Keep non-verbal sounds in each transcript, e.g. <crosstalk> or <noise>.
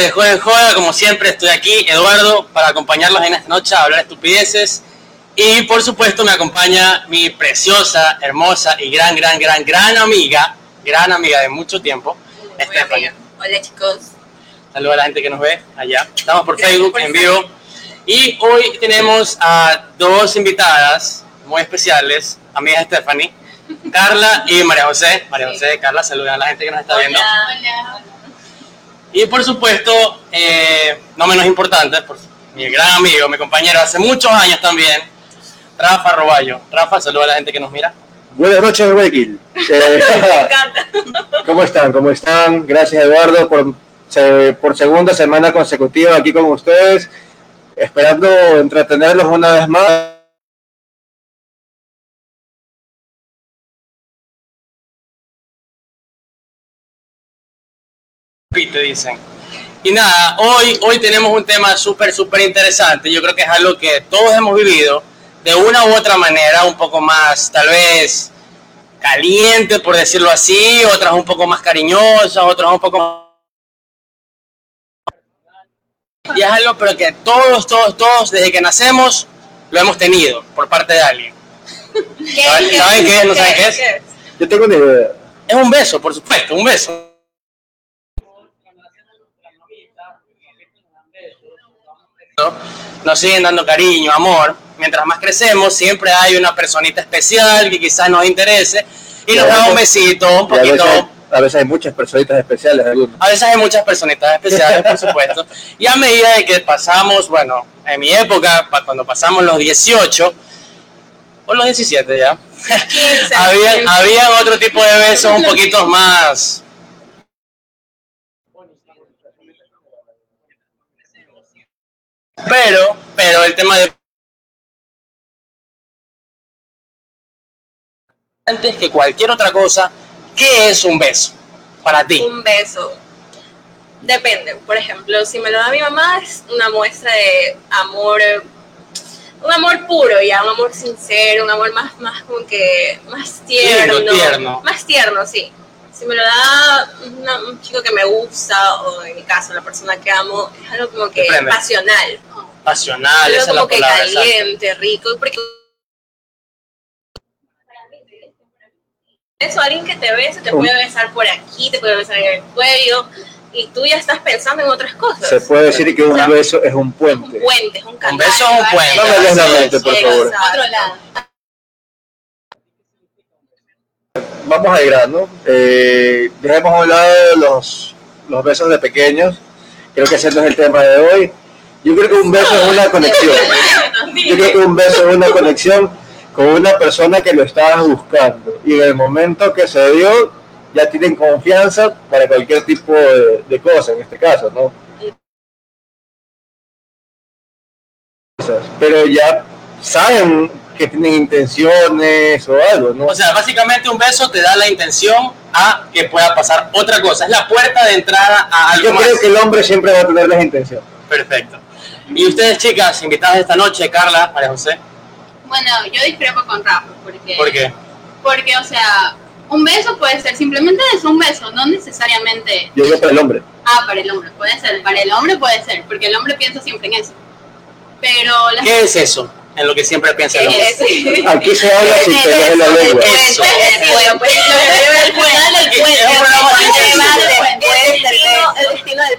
de Juega en Joda. Como siempre, estoy aquí, Eduardo, para acompañarlos en esta noche a hablar estupideces. Y por supuesto, me acompaña mi preciosa, hermosa y gran, gran, gran, gran amiga, gran amiga de mucho tiempo, Estefania. Hola chicos. Saludos a la gente que nos ve allá. Estamos por Facebook en vivo. Y hoy tenemos a dos invitadas muy especiales, amigas Stephanie, Carla y María José. María José, Carla, saluden a la gente que nos está viendo. Hola. Y por supuesto, eh, no menos importante, por mi gran amigo, mi compañero hace muchos años también, Rafa Roballo. Rafa, saluda a la gente que nos mira. Buenas noches, Guayaquil. <laughs> Eh, Me encanta. <laughs> ¿Cómo están? ¿Cómo están? Gracias, Eduardo, por, por segunda semana consecutiva aquí con ustedes, esperando entretenerlos una vez más. Te dicen. Y nada, hoy, hoy tenemos un tema súper, súper interesante. Yo creo que es algo que todos hemos vivido de una u otra manera, un poco más, tal vez, caliente, por decirlo así, otras un poco más cariñosas, otras un poco... Y es algo, pero que todos, todos, todos, desde que nacemos, lo hemos tenido por parte de alguien. <laughs> ¿Qué, ¿Saben- saben qué es? ¿No saben qué es? Yo tengo una idea. Es un beso, por supuesto, un beso. Nos siguen dando cariño, amor. Mientras más crecemos, siempre hay una personita especial que quizás nos interese y Y nos a da un veces- besito, un Y a veces, poquito. a veces hay muchas personitas especiales, algunos. A veces hay muchas personitas especiales, por <laughs> supuesto. Y a medida de que pasamos, bueno, en mi época, cuando pasamos los 18, o los 17 ya, <laughs> 15, había, 15. había otro tipo de besos un poquito más... Pero, pero el tema de... Antes que cualquier otra cosa, ¿qué es un beso para ti? Un beso. Depende. Por ejemplo, si me lo da mi mamá, es una muestra de amor. Un amor puro, ya, un amor sincero, un amor más, más como que, más tierno. tierno. Más tierno, sí. Si me lo da una- un chico que me gusta, o en mi caso, la persona que amo, es algo como que Te prende. pasional. Pasional, algo esa es la como que palabra. exacto. caliente, rico. Porque eso, alguien que te besa, te puede besar por aquí, te puede besar en el cuello, y tú ya estás pensando en otras cosas. Se puede decir que un beso es un Es un puente. puente, es un canal. Un beso es un puente. No me lees la mente, por favor. Otro lado. Vamos al grano. Eh, dejemos a un lado los, los besos de pequeños. Creo que ese no es el tema de hoy. Yo creo que un beso es una conexión. Yo creo que un beso es una conexión con una persona que lo estabas buscando. Y en el momento que se dio, ya tienen confianza para cualquier tipo de, de cosa, en este caso, ¿no? Pero ya saben que tienen intenciones o algo, ¿no? O sea, básicamente un beso te da la intención a que pueda pasar otra cosa. Es la puerta de entrada a algo Yo más. creo que el hombre siempre va a tener las intenciones. Perfecto. Y ustedes, chicas, invitadas esta noche, Carla, María José, Bueno, yo discrepo con Rafa, porque, ¿por qué? porque, o sea, un beso puede ser simplemente es un beso, no necesariamente, Yo digo para el hombre. ah, para el hombre, puede ser, para el hombre puede ser, porque el hombre piensa siempre en eso. Pero las ¿Qué es eso? En lo que siempre piensa el hombre. Es- Aquí se habla sin pelos en la lengua. Eso. El destino- del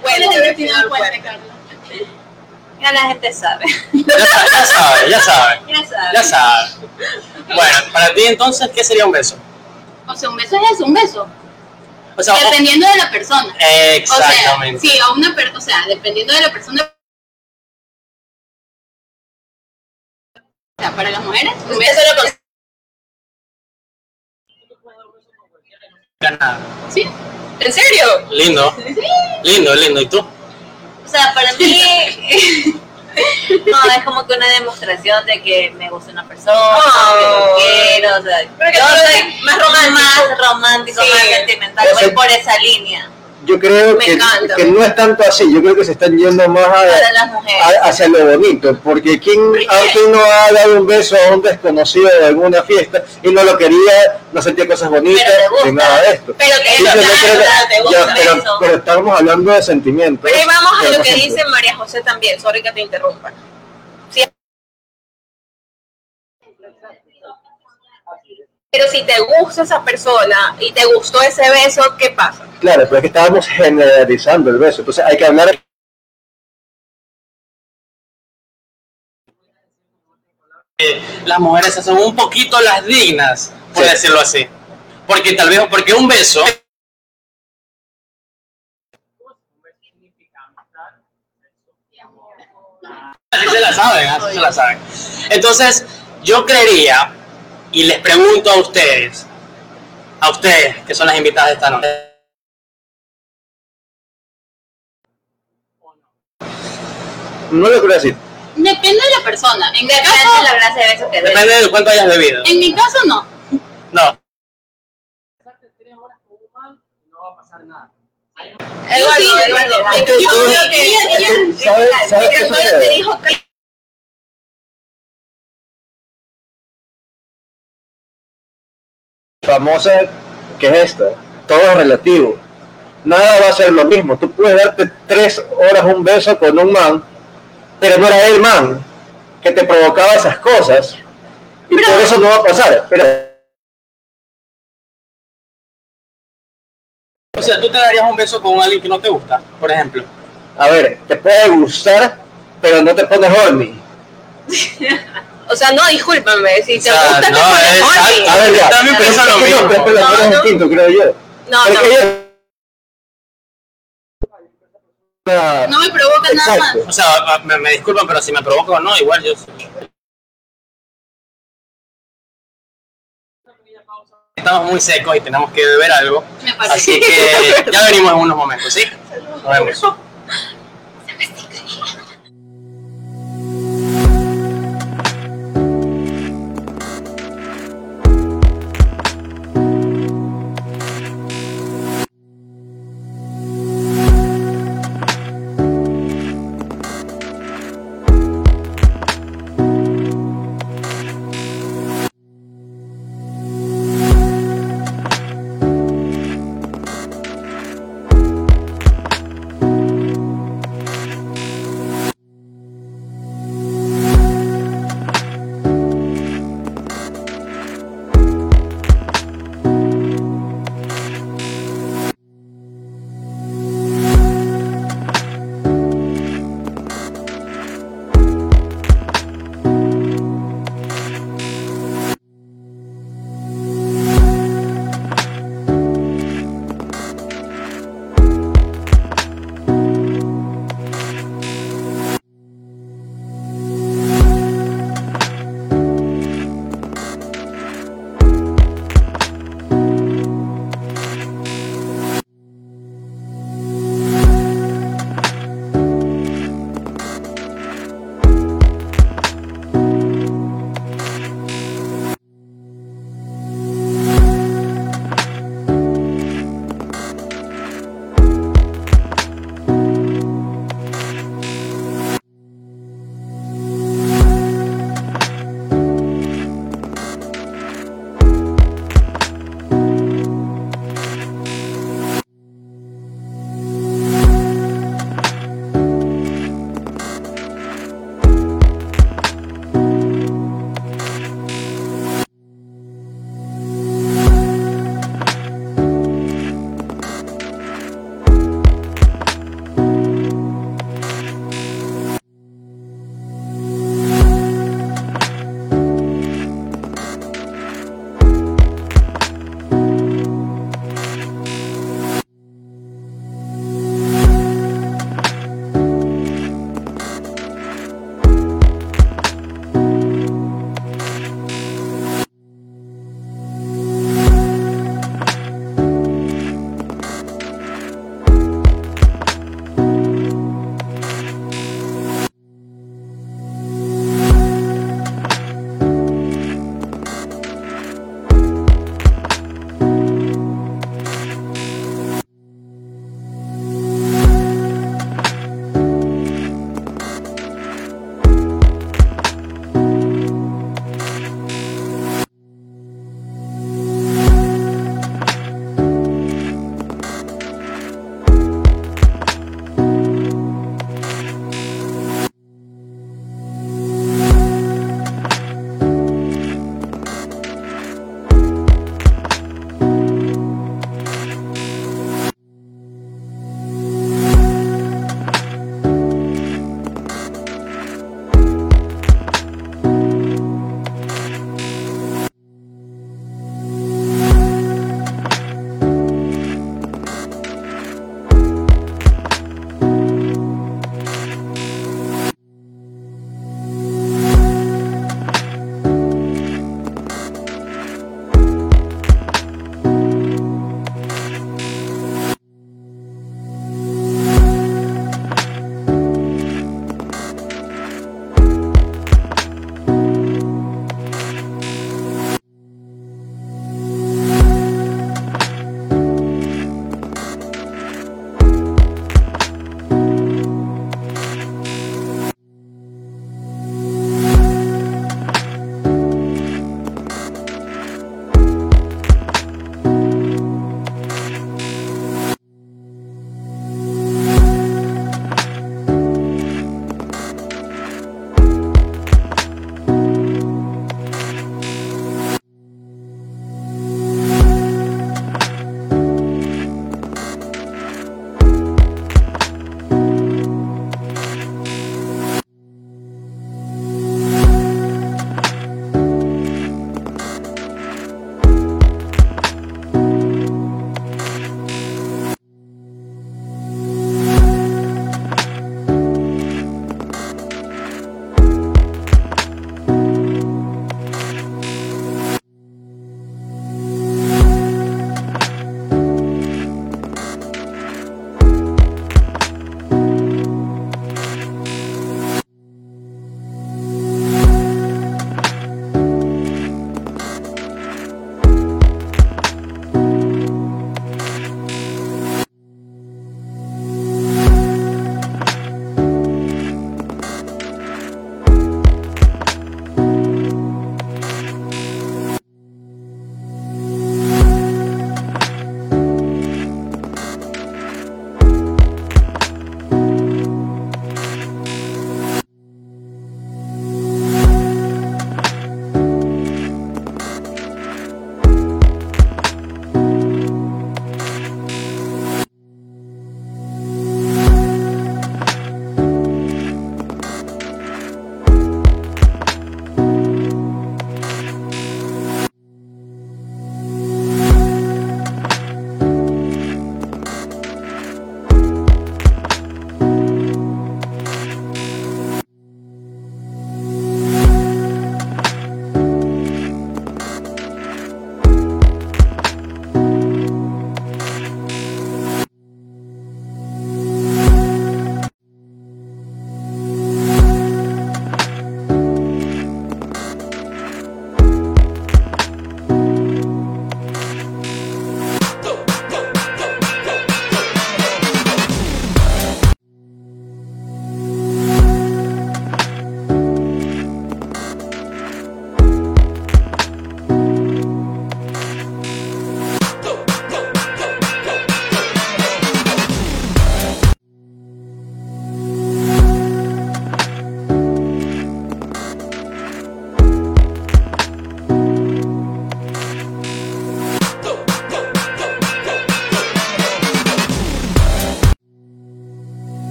¿Cuál es puente. el destino del puente, Carla? Ya la gente sabe. Ya, sa- ya sabe, <laughs> ya sabe, Ya sabe. Bueno, para ti entonces, ¿qué sería un beso? O sea, un beso es eso, un beso, O sea, o- dependiendo de la persona. exactamente. O sea, sí, a una per- o sea, dependiendo de la persona. Para las mujeres, un Un beso beso lo con- Nada. sí. ¿En serio? Lindo, lindo, lindo. ¿Y tú? O sea, para mí, <laughs> no, es como que una demostración de que me gusta una persona, que Oh. lo quiero, o sea, Pero que yo soy más romántico. más romántico, Sí. más sentimental, voy por esa línea. Yo creo Me que, encanta. que no es tanto así, yo creo que se están yendo más a- hacia lo bonito, porque ¿quién, a quién no ha dado un beso a un desconocido de alguna fiesta y no lo quería, no sentía cosas bonitas, ni nada de esto? Pero que ya, pero, estamos hablando de sentimientos. Pero vamos a lo que dice María José también, sorry que te interrumpa. Pero si te gusta esa persona y te gustó ese beso, ¿qué pasa? Claro, pero es que estábamos generalizando el beso, entonces hay que hablar Eh, las mujeres se hacen un poquito las dignas, por Sí. decirlo así. Porque tal vez, porque un beso. Así se la saben, así se la saben. Entonces, yo creería, y les pregunto a ustedes, a ustedes que son las invitadas de esta noche, no lo quiero decir. Depende de la persona. En mi Depende de caso, la clase de beso que des. depende de cuánto hayas bebido. en mi caso no. No, Eduardo, Eduardo, Es que yo todo- creo que ella- es que, ella- ¿sabes- sabes qué Eduardo famosa que es esta. Todo es relativo. Nada va a ser lo mismo. Tú puedes darte tres horas un beso con un man, pero no era el man que te provocaba esas cosas. Y Pero- por eso no va a pasar. Pero o sea, tú te darías un beso con alguien que no te gusta, por ejemplo. a ver, te puede gustar, pero no te pones horny. <laughs> O sea, no, discúlpame, si te O sea, gusta no, es- horny. A ver, ya. También pienso lo no, mismo. pero No, es no. distinto, creo yo. No, Porque no. ella- No me provoca nada más. Exacto. O sea, me, me disculpan, pero si me provoca o no, igual yo. Estamos muy secos y tenemos que beber algo. Me parece. Así que ya venimos en unos momentos, ¿sí? Nos vemos.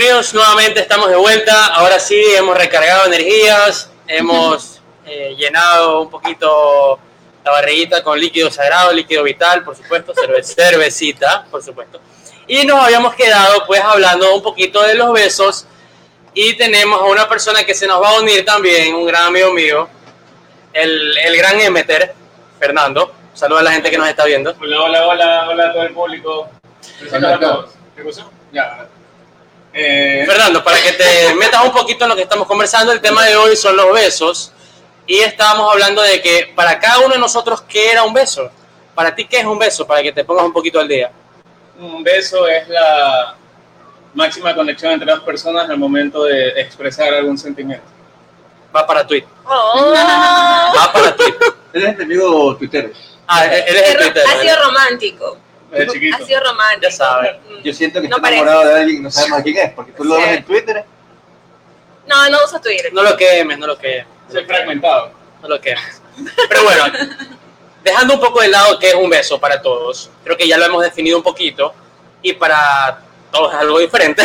Bienvenidos nuevamente, estamos de vuelta. Ahora sí, hemos recargado energías, hemos eh, llenado un poquito la barriguita con líquido sagrado, líquido vital, por supuesto, cerve- <laughs> cervecita, por supuesto. Y nos habíamos quedado pues hablando un poquito de los besos y tenemos a una persona que se nos va a unir también, un gran amigo mío, el, el gran Emeter, Fernando. Saluda a la gente que nos está viendo. Hola, hola, hola, hola a todo el público. Hola, a todos. ¿Qué pasó? Ya. Eh, Fernando, para que te metas un poquito en lo que estamos conversando, el tema de hoy son los besos. Y estábamos hablando de que para cada uno de nosotros, ¿qué era un beso? Para ti, ¿qué es un beso? Para que te pongas un poquito al día. un beso es la máxima conexión entre dos personas al momento de expresar algún sentimiento. Va para tweet. Oh, Va para tweet. <laughs> Él es enemigo tuitero. Ah, él es el Twitter. ha sido romántico. Desde chiquito. Ha sido romántico. Ya sabe. Mm. Yo siento que No está parece. enamorado de alguien y no sabemos quién es, porque tú lo Sí. ves en Twitter. No, no uso Twitter. No lo quemes, no lo quemes. Soy fragmentado. No lo quemes. Pero bueno, <laughs> dejando un poco de lado qué es un beso para todos, creo que ya lo hemos definido un poquito y para todos es algo diferente.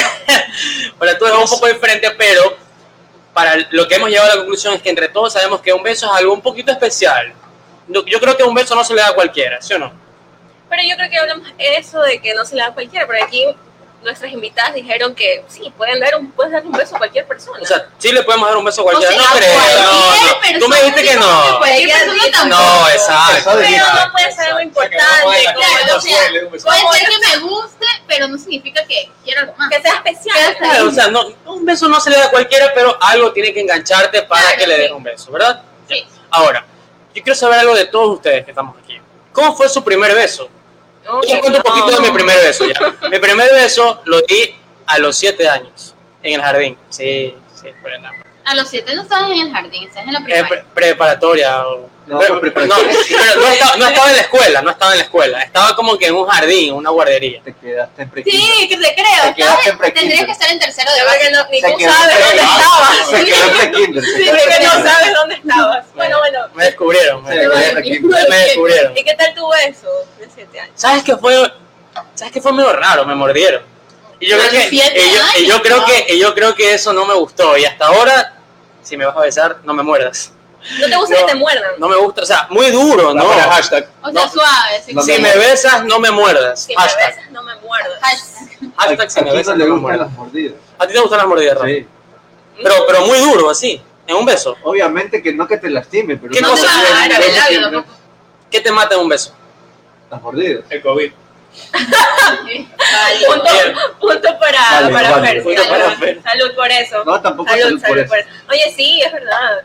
<laughs> para todos es un poco diferente, pero para lo que hemos llegado a la conclusión es que entre todos sabemos que un beso es algo un poquito especial. Yo creo que un beso no se le da a cualquiera, ¿sí o no? Pero yo creo que hablamos eso de que no se le da a cualquiera, pero aquí nuestras invitadas dijeron que sí, pueden dar un, puedes dar un beso a cualquier persona. O sea, sí le podemos dar un beso a cualquiera. O sea, no creo. cualquier no, no. Tú me dijiste que no. Tampoco. No, exacto. Pero no puede ser algo importante, Claro, o sea. Puede ser que me guste, pero no significa que quiera algo más. que sea especial. Que sea Claro, o sea, no, un beso no se le da a cualquiera, pero algo tiene que engancharte para Claro, que le des sí. un beso, ¿verdad? Sí. Ahora, yo quiero saber algo de todos ustedes que estamos aquí. ¿Cómo fue su primer beso? No, Yo cuento un no. poquito de mi primer beso ya. Mi primer beso lo di a los siete años, en el jardín. Sí, sí, fue la A los siete no estabas en el jardín, estás en la eh, pre- preparatoria. o- No, no, pero no estaba, no estaba en la escuela, no estaba en la escuela. Estaba como que en un jardín, una guardería. Te quedaste en pre Sí, que te creo. Te estabas-. Tendrías que estar en tercero de De verdad que básico. no, ni Se tú sabes dónde estabas. Se quedó en pre-kinder. se Sí, quedó en porque no pre-kinder. sabes dónde estabas. Bueno, bueno. Me descubrieron. me descubrieron. ¿Y qué tal tu beso de siete años? ¿Sabes qué fue? ¿Sabes qué fue medio raro? Me mordieron. Y yo creo que, y yo, y yo años, creo que, y yo creo que eso no me gustó. Y hasta ahora, si me vas a besar, no me muerdas. ¿No te gusta No. que te muerdan? No me gusta, o sea, muy duro, No, ¿no? para hashtag. O sea, No. suave. sí. No Si me me besas, no me muerdas. Si me Hashtag. besas, no me muerdas. Hashtag. Hashtag si me besas, no le no me gustan muerdas. las mordidas. ¿A ti te gustan las mordidas, Rafa? Sí. Pero, pero muy duro, así, en un beso. Obviamente que no que te lastime, pero ¿Qué No te cosa? va a dar el labio. ¿Qué te mata en un beso? Las mordidas. El COVID. Punto, punto para, Vale, para vale. Fer. Punto salud, para Fer. salud por eso. No, tampoco salud, salud por eso. por eso. Oye, sí, es verdad.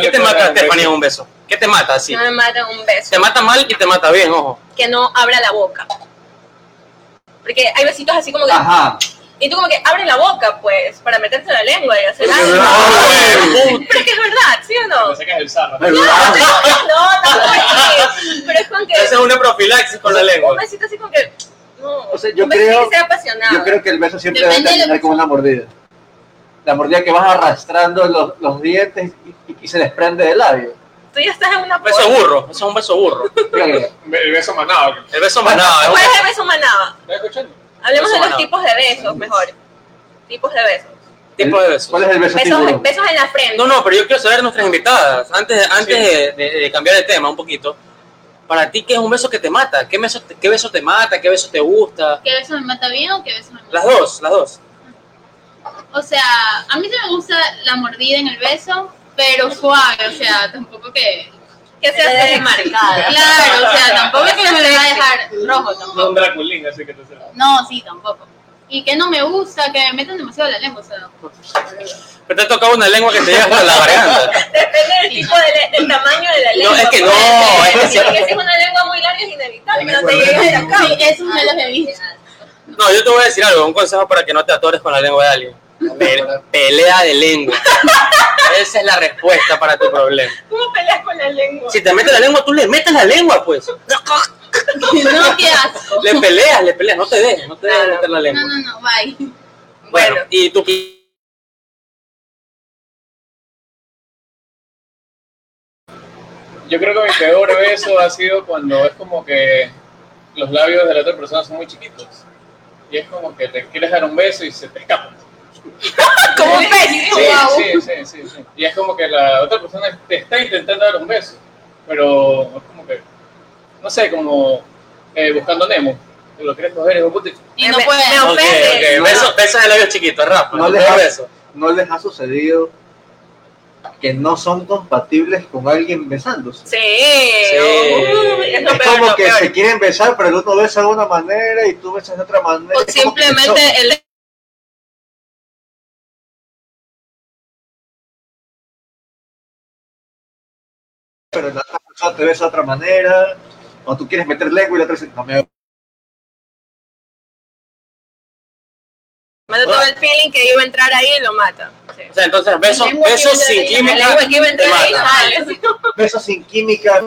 ¿Qué te mata, Stephanie, en un beso? ¿Qué te mata así? No me mata un beso. Te mata mal y te mata bien, ojo. Que no abra la boca. Porque hay besitos así como que. Ajá. Y tú como que abre la boca, pues, para meterte la lengua y hacer algo. Pero es que es verdad, ¿sí o no? Me sacas el zarra. Pero- No, tampoco así. Pero es con que. Esa es una profilaxis con la Un lengua. besito así como que. No. O sea, yo un creo- que sea apasionado. Yo creo que el beso siempre Depende debe terminar con una mordida. La mordida que vas arrastrando los, los dientes y, y- y se desprende del labio. Tú ya estás en una Un beso burro, eso es un beso burro. El beso manado. El beso manado, un ¿Cuál es beso- el beso escuchando? Hablemos Beso de los tipos de besos, mejor. Tipos de besos. tipo de beso. ¿Cuál es el beso Besos, besos en la frente. No, no, pero yo quiero saber nuestras invitadas, antes, antes de, de- de cambiar de tema un poquito, para ti, ¿qué es un beso que te mata? ¿Qué beso te, qué beso te mata? ¿Qué beso te gusta? ¿Qué beso me mata bien o qué beso me mata Las dos, las dos. O sea, a mí sí me gusta la mordida en el beso, pero suave, o sea, tampoco que... Que sea Te sexy. marcada. Claro, o sea, tampoco que me va a dejar rojo No un Draculín, así que te. No, sí, tampoco. Y que no me gusta, que me metan demasiado la lengua, o sea... Pero te ha tocado una lengua que te llega hasta la garganta. Depende del tipo de del tamaño de la No, lengua. es que no, es que sí. es que si es una lengua muy larga es inevitable que no te llegue acá. Sí, eso me lo he visto. No, yo te voy a decir algo, un consejo para que no te atores con la lengua de alguien. Pe- pelea de lengua. Esa es la respuesta para tu problema. ¿Cómo peleas con la lengua? Si te metes la lengua, tú le metes la lengua, pues. No, <laughs> qué asco. Le peleas, le peleas, no te dejes, no te dejes meter la No, lengua. no, no, bye. Bueno, Bueno. y tú Yo creo que mi peor beso ha sido cuando es como que los labios de la otra persona son muy chiquitos. Y es como que te quieres dar un beso y se te escapa. <laughs> Como un pez. Sí, sí, sí, sí, sí. Y es como que la otra persona te está intentando dar un beso, pero es como que, no sé, como eh, buscando Nemo. Lo quieres coger y puto- no puede. me Ok, ofende. ok. Besos besos de labios chiquitos, Rafa. No No les, ha, beso. no les ha sucedido que no son compatibles con alguien besándose. Sí. Sí. Uy, es lo Es peor, como que peor. se quieren besar, pero el uno besa de una manera y tú besas de otra manera. O simplemente el pero la otra persona te besa de otra manera, o tú quieres meter lengua y la otra dice, no me me da todo el feeling que iba a entrar ahí y lo mata. Sí. O sea, entonces besos, besos sin química lengua que iba a te entrar ahí mata. sale. besos sin química.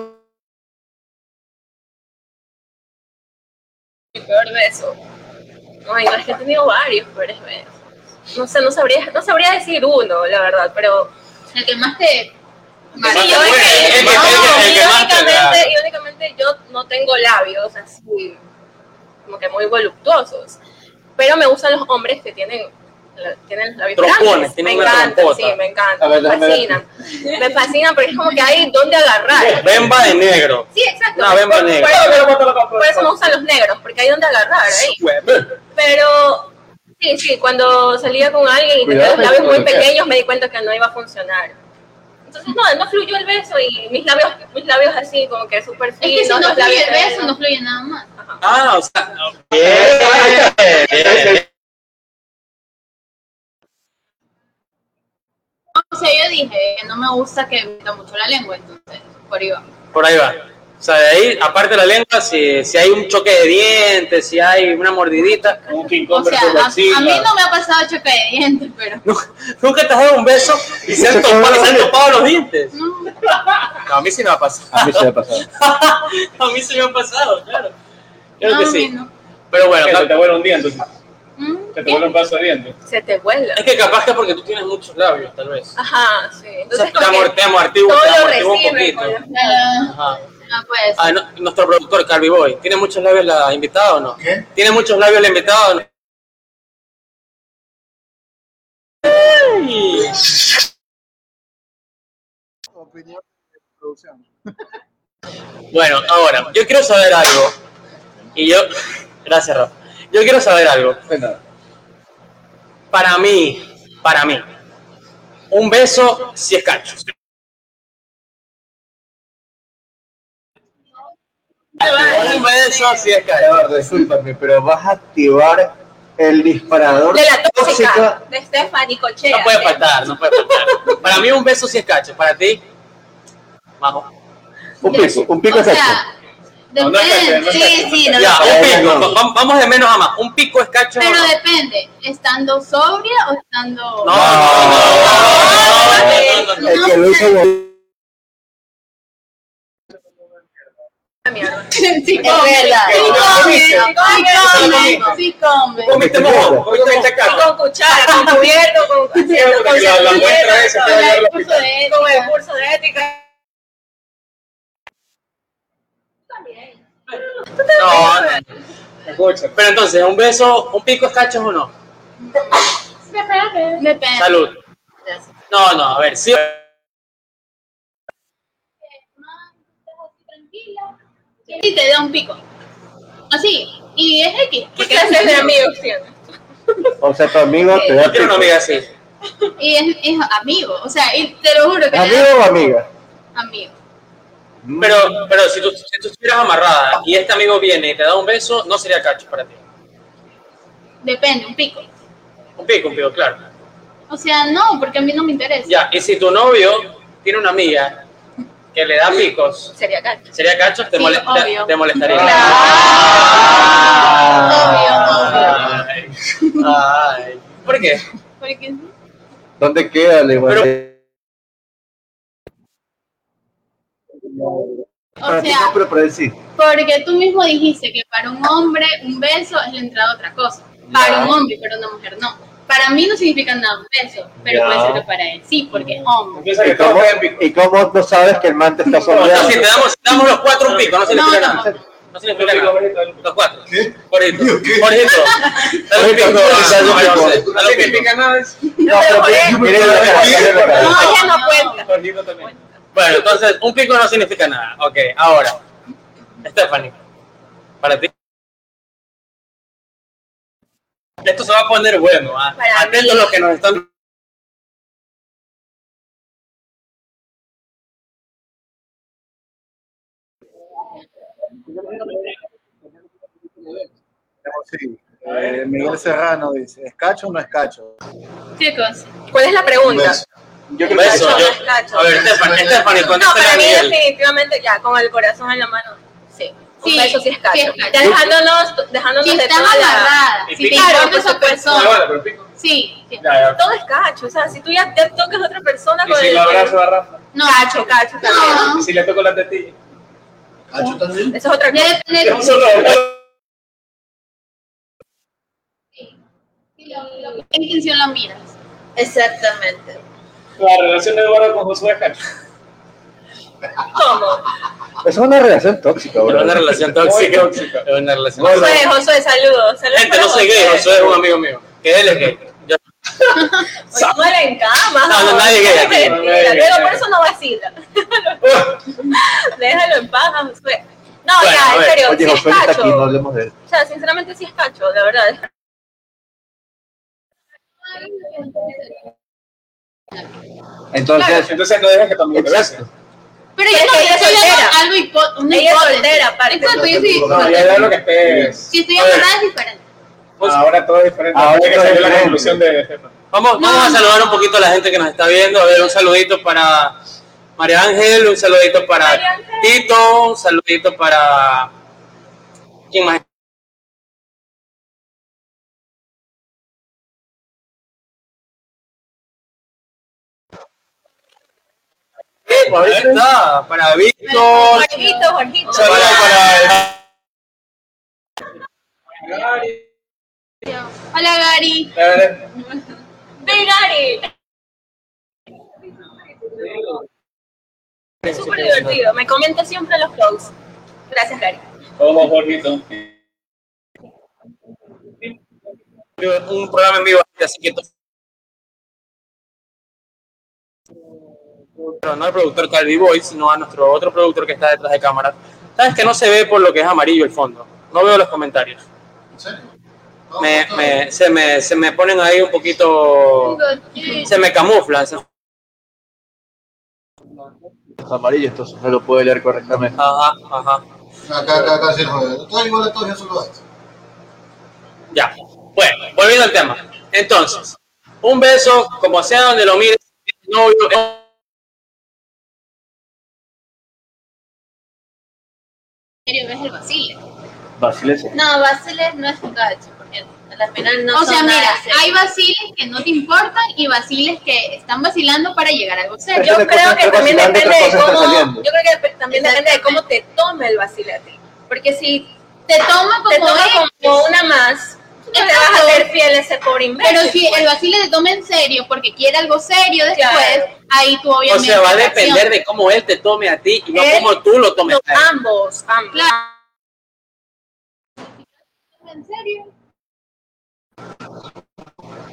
Mi peor beso. Ay, no, es que he tenido varios peores besos. No sé, no sabría, no sabría decir uno, la verdad, pero El que más te. Sí, yo es que- no, irónicamente, irónicamente yo no tengo labios así, como que muy voluptuosos, pero me gustan los hombres que tienen, tienen los labios Trompones, grandes. tienen me sí, me encantan, A ver, me ver. fascinan. Me fascinan porque es como que hay donde agarrar. Bemba de negro. Sí, exacto. Una bemba por, por eso, por eso me gustan los negros, porque hay donde agarrar ahí. Pero sí, sí, cuando salía con alguien y tenía los labios muy pequeños me di cuenta que no iba a funcionar. Entonces no, no fluyó el beso y mis labios, mis labios así como que súper Es que finos. si no los fluye el beso, no fluye nada más. Ajá. Ah, o sea, bien, bien, bien. O sea, yo dije que no me gusta que meta mucho la lengua, entonces, por ahí va. Por ahí va. O sea, de ahí, aparte de la lengua, si, si hay un choque de dientes, si hay una mordidita. Un King O sea, a, a mí no me ha pasado choque de dientes, pero. <laughs> Nunca te has dado un beso y se han topado, se han topado los dientes. No. No, a mí sí me ha pasado. A mí se me ha pasado. <laughs> a mí sí me ha pasado, claro. Creo no, que sí. no. Pero bueno, Que se te vuelve un diente, entonces. Mm, Se te vuelve un paso de diente. Se te vuela. es que capaz que porque tú tienes muchos labios, tal vez. Ajá, sí. O sea, Entonces te como que amor- te amortigua un poquito. con los Ajá. No puede ser. Ah, no, nuestro productor, Carby Boy, ¿tiene muchos labios la invitada o no? ¿Qué? ¿Tiene muchos labios la invitada o no? Ay. Bueno, ahora, yo quiero saber algo. Y yo, gracias Rafa. Yo quiero saber algo. Para mí, para mí, un beso si es cacho. Un beso si es cacho. Eduardo, discúlpame, pero vas a activar el disparador De la tóxica, de Stephanie Cochea. No puede faltar, no puede faltar. Para mí un beso si es cacho. Para ti, Majo. Un pico, un pico o es cacho. sea, No, no es cacho, depende. no es Sí, sí, no Ya, un pico. no. Va- Vamos de menos a más. ¿Un pico es cacho Pero no? depende, ¿estando sobria o estando.? No, no, no, no, no, no, no, no. El que lo hizo de- <laughs> Mierda. Sí, come, come, come. Comiste comiste con cuchara, con <laughs> cubierto, con, haciendo, con La- la muestra esa que Con va a el curso de con el ética. curso de ética. No, no. Escucha. Pero entonces, ¿un beso, un pico es cacho o no? Depende. Salud. No, no, a ver, sí. Y te da un pico. Así. Y es X. ¿Qué clases de <laughs> amigos <laughs> tienes? O sea, tu amigo te da Yo quiero una amiga así. Y es, es amigo. O sea, y te lo juro que ¿Amigo da o amiga? amigo. Pero, pero si tú, si tú estuvieras amarrada y este amigo viene y te da un beso, no sería cacho para ti. Depende, un pico. Un pico, un pico, claro. O sea, no, porque a mí no me interesa. Ya, y si tu novio tiene una amiga que le da picos, Sería cacho. ¿sería cacho? ¿Te, Sí, mole- te- obvio. te molestaría? Ah. Ay. Ay. ¿Por qué? Porque ¿Dónde queda la igualdad? Para O ti sea, no, pero para sí. porque tú mismo dijiste que para un hombre un beso es la entrada a otra cosa. Para Ya. un hombre, pero una mujer no. Para mí no significa nada un beso, pero Ya. puede ser que para él sí, porque hombre. ¿Y cómo. ¿Y cómo no sabes que el man te está O sea, sondeando? si te damos, damos los cuatro un pico, no No, significa no, nada. No significa Pico, nada. Jorgito, dale. Los cuatro. ¿Qué? Un María pico. José, No significa nada. No, pero. No, ella no cuenta. Bueno, entonces, un pico no significa nada. Ok, ahora. Stephanie, para ti. Esto se va a poner bueno. ¿ah? Atentos los que nos están. Sí. Eh, Miguel Serrano dice, ¿es cacho o no es cacho? Chicos, ¿Cuál es la pregunta? Yo creo que. Cacho, yo- no es cacho. A ver, Stephanie, Stephanie, No, para mí Miguel. definitivamente ya, con el corazón en la mano, sí. Sí, beso sí es cacho. sí. Ya dejándonos, dejándonos si de están toda la... si te. Claro, esa persona. vale, pero pico. Sí, sí. Ya, ya. Todo es cacho, o sea, si tú ya te tocas a otra persona Y con si el... lo abrazo a Rafa. No, Cacho, cacho también. No. Y si le toco la tetilla. ¿Cacho también? Eso es otra cosa. de solo- qué intención la miras. Exactamente. La relación de Eduardo con Josué es cacho. ¿Cómo? Es una relación tóxica, Es bro. una relación tóxica. tóxica. Es una relación tóxica. Josué, Josué, saludos. saludos Gente, no soy gay, Josué es un amigo mío. Que él es gay. Yo- muere en cama. No, no, nadie gay aquí. Mentira, luego por eso no vacila. <laughs> Déjalo en paz, Josué. No, Bueno, ya, en serio, Oye, sí es Josué está cacho. aquí, no hablemos de él. O sea, sinceramente sí es cacho, de verdad. Entonces, Entonces no dejes que amigo te Pero Es yo no estoy soltera. algo hipo una Ella es hipótesis. soltera, aparte. Exacto, yo sí. No, ya lo que estés. Si estoy A ver. amarrada es diferente. Pues- Ahora todo es diferente. Ahora que salir la conclusión de Estefan. Vamos, No, vamos a saludar un poquito a la gente que nos está viendo. A ver, un saludito para María Ángel, un saludito para. Tito, un saludito para. ¿Quién más? Ahí está, para Víctor, Jorgito, Jorgito. saludos para. Hola, Gary. Ven, Gary. Es súper divertido. Me comenta siempre los vlogs. Gracias, Gary. Ojo, Jorgito. un programa en vivo, así que. Pero no al productor Calvi Boy, sino a nuestro otro productor que está detrás de cámara. Sabes que no se ve por lo que es amarillo el fondo. No veo los comentarios. ¿En serio? No, Me, no, me, se, me, se me ponen ahí un poquito. Se me camuflan. se- Es amarillo, entonces no lo puede leer correctamente. Ajá, ajá. Acá, acá, acá, sí, joder. Todo igual a todos, solo esto. Ya. Bueno, volviendo al tema. Entonces, un beso, como sea donde lo mires, novio. Serio ves el vacile. Vaciles. No, vaciles no es un cacho, porque Al final no O sea, mira, nada hay vaciles que no te importan y vaciles que están vacilando para llegar a algo serio. Yo creo es que también depende de es cómo. saliendo. Yo creo que dep- también depende de cómo te tome el vacile a ti. Porque si Te toma como te toma es, como una más, te vas a hacer fiel a ese pobre imbécil. Pero si el vacile te toma en serio porque quiere algo serio después, Claro. ahí tú O obviamente. sea, va a depender de cómo él te tome a ti y no Él- cómo tú lo tomes No, a él. ambos, ambos. Claro. ¿En serio?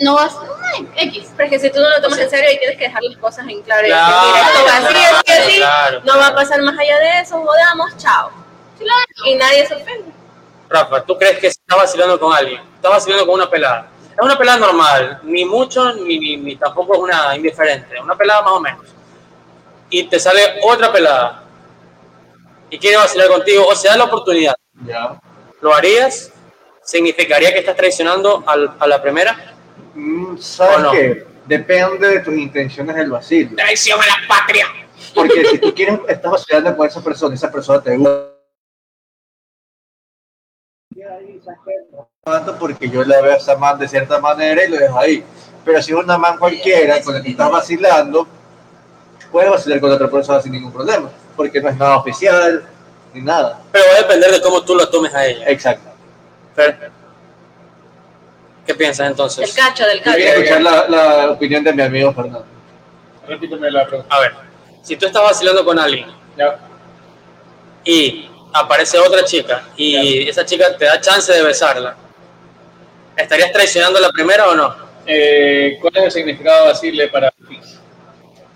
No vas. No, X. Porque si tú no lo tomas en serio, ahí tienes que dejar las cosas en claro. y decir, Claro, esto va así, así, claro, así, claro. no va a pasar más allá de eso, jodamos, chao. Y nadie se ofende. Rafa, ¿tú crees que estás vacilando con alguien? Estás vacilando con una pelada. Es una pelada normal, ni mucho, ni, ni, ni tampoco es una indiferente, una pelada más o menos. Y te sale otra pelada y quiere vacilar contigo, o se da la oportunidad. Ya. ¿Lo harías? ¿Significaría que estás traicionando al- a la primera? Mm, ¿Sabes ¿O no? qué? Depende de tus intenciones del vacilo. ¡Traición a la patria! Porque si tú quieres, estás vacilando con esa persona, esa persona te gusta. Tanto Porque yo la veo a esa man de cierta manera y lo dejo ahí. Pero si es una man cualquiera con la que estás vacilando, puedes vacilar con otra persona sin ningún problema. Porque no es nada oficial ni nada. Pero va a depender de cómo tú lo tomes a ella. Exacto. ¿Qué piensas Del entonces? cacho, del Yo cacho. quiero escuchar la, la opinión de mi amigo Fernando. Repíteme la pregunta. A ver, si tú estás vacilando con alguien Ya. y aparece otra chica y esa chica te da chance de besarla, ¿estarías traicionando la primera o no? Eh, ¿Cuál es el significado de vacile para ti?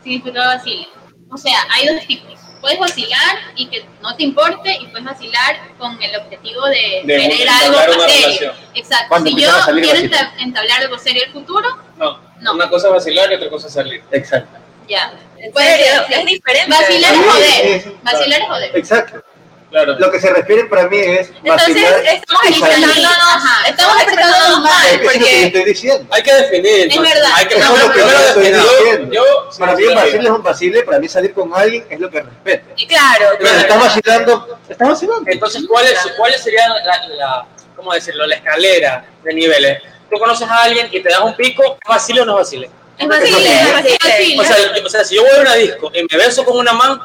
Significado vacile. O sea, hay dos tipos. Puedes vacilar y que no te importe y puedes vacilar con el objetivo de, De querer algo una serio. relación. Exacto. Cuando si yo quiero entablar algo serio en el futuro, No, No. una cosa es vacilar y otra cosa es salir. Exacto. ya. Ser. Es diferente. Vacilar es joder. Vacilar es joder. Exacto. Claro. Lo que se refiere para mí es Entonces, vacilar estamos expresándonos, estamos expresándonos mal, Es es porque estoy diciendo. Hay que definir. entonces. verdad. Hay que, Eso es lo que yo estoy diciendo. yo- para mí un vacile es un vacile, para mí salir con alguien es lo que respete. claro, Pero si estás claro. vacilando, estás vacilando. Entonces, ¿cuáles cuáles serían la, la- cómo decirlo, la escalera de niveles? Tú conoces a alguien y te das un pico, ¿es vacile o no es vacile? Es vacile, es Es vacile. O sea, yo- o sea, si yo voy a una disco y me beso con una man,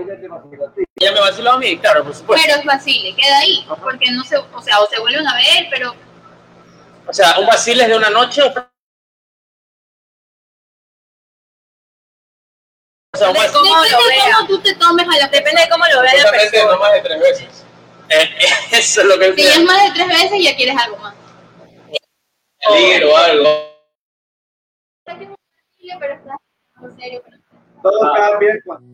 ella me vaciló a mí, claro, por supuesto. Pero es vacile, queda ahí. Porque no se, o sea, o se vuelven a ver, pero O sea, un vacile es de una noche o O sea, un De vac- ¿Cómo lo depende de vea? cómo tú te tomes a la Depende de cómo lo vea la Justamente no persona. más de tres veces. eh, <laughs> eso es lo que Si es más de tres veces, ya quieres algo más. Salir o algo. Pero está algo serio, Todo cambia cuando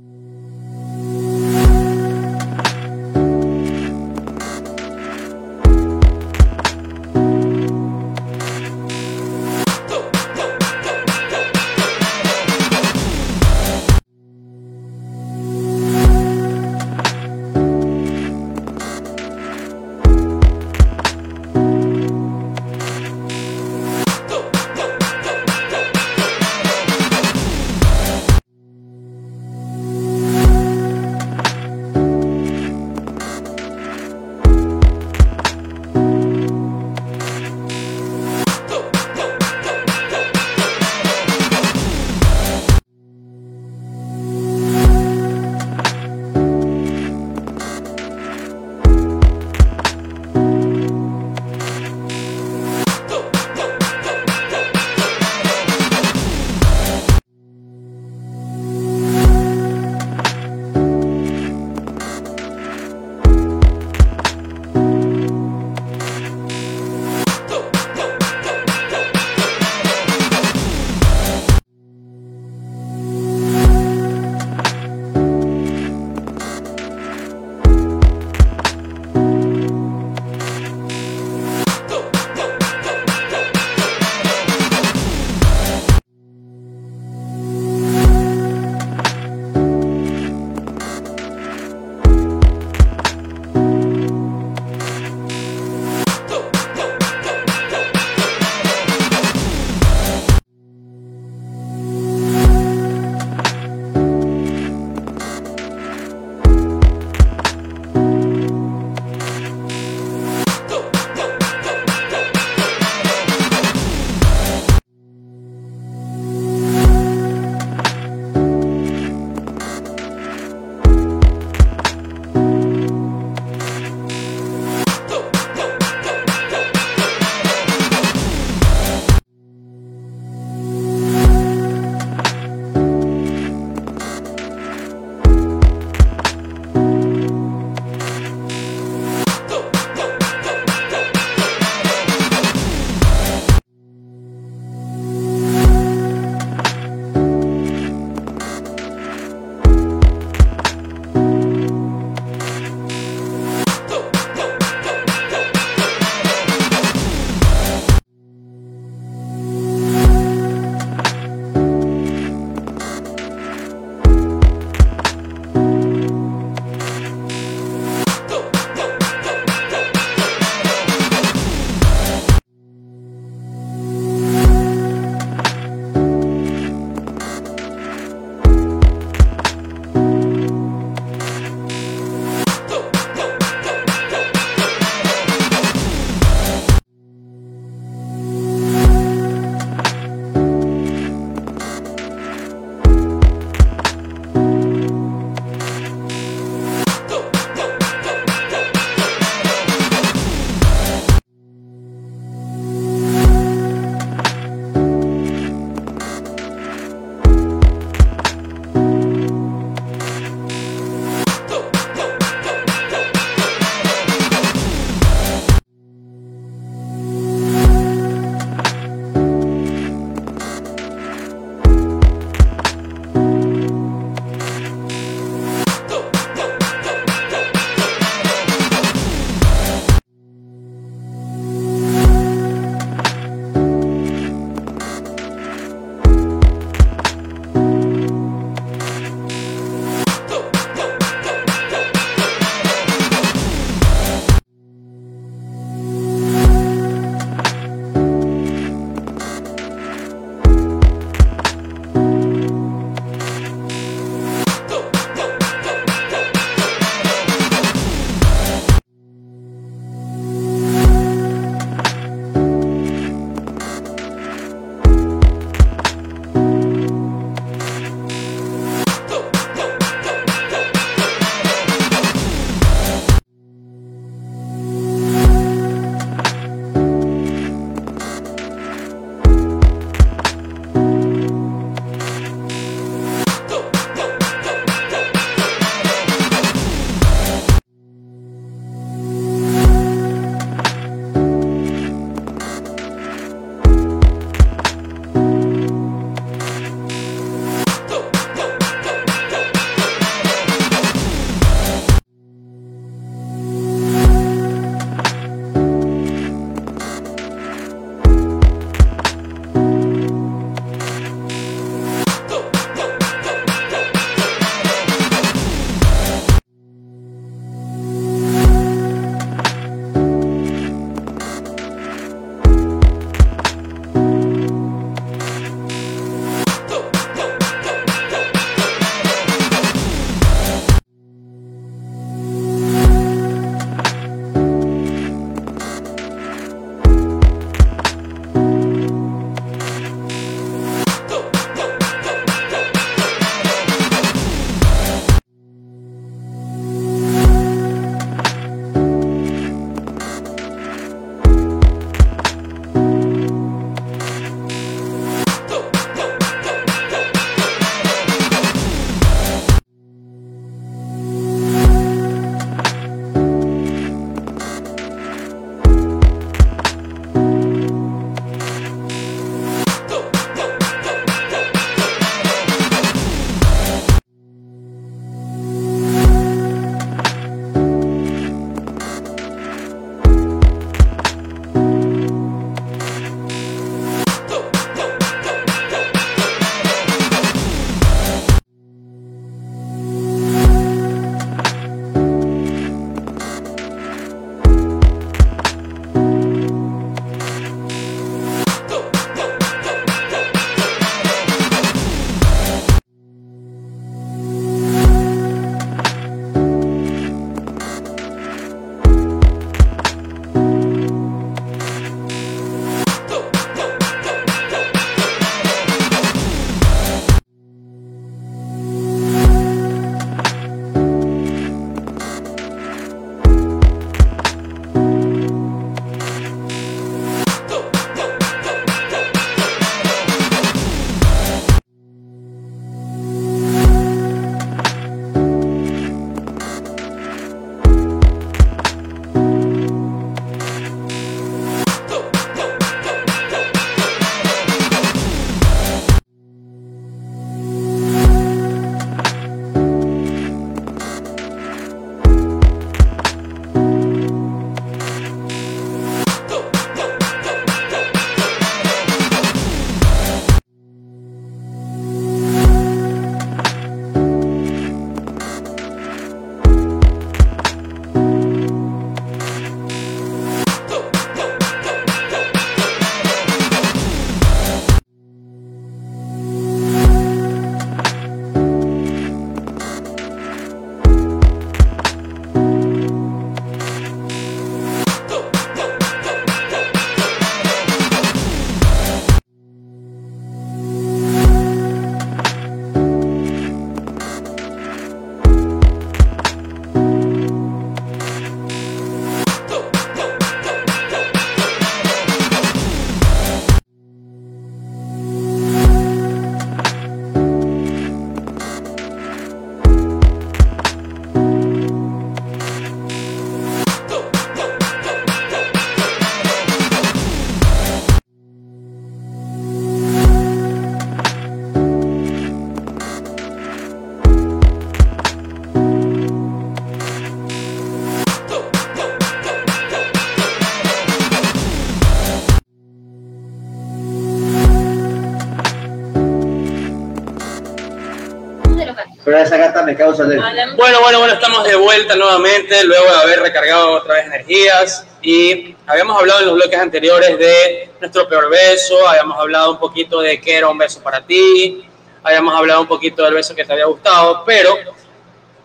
me causa. Hablemos- Bueno, bueno, bueno, estamos de vuelta nuevamente luego de haber recargado otra vez energías y habíamos hablado en los bloques anteriores de nuestro peor beso, habíamos hablado un poquito de qué era un beso para ti, habíamos hablado un poquito del beso que te había gustado, pero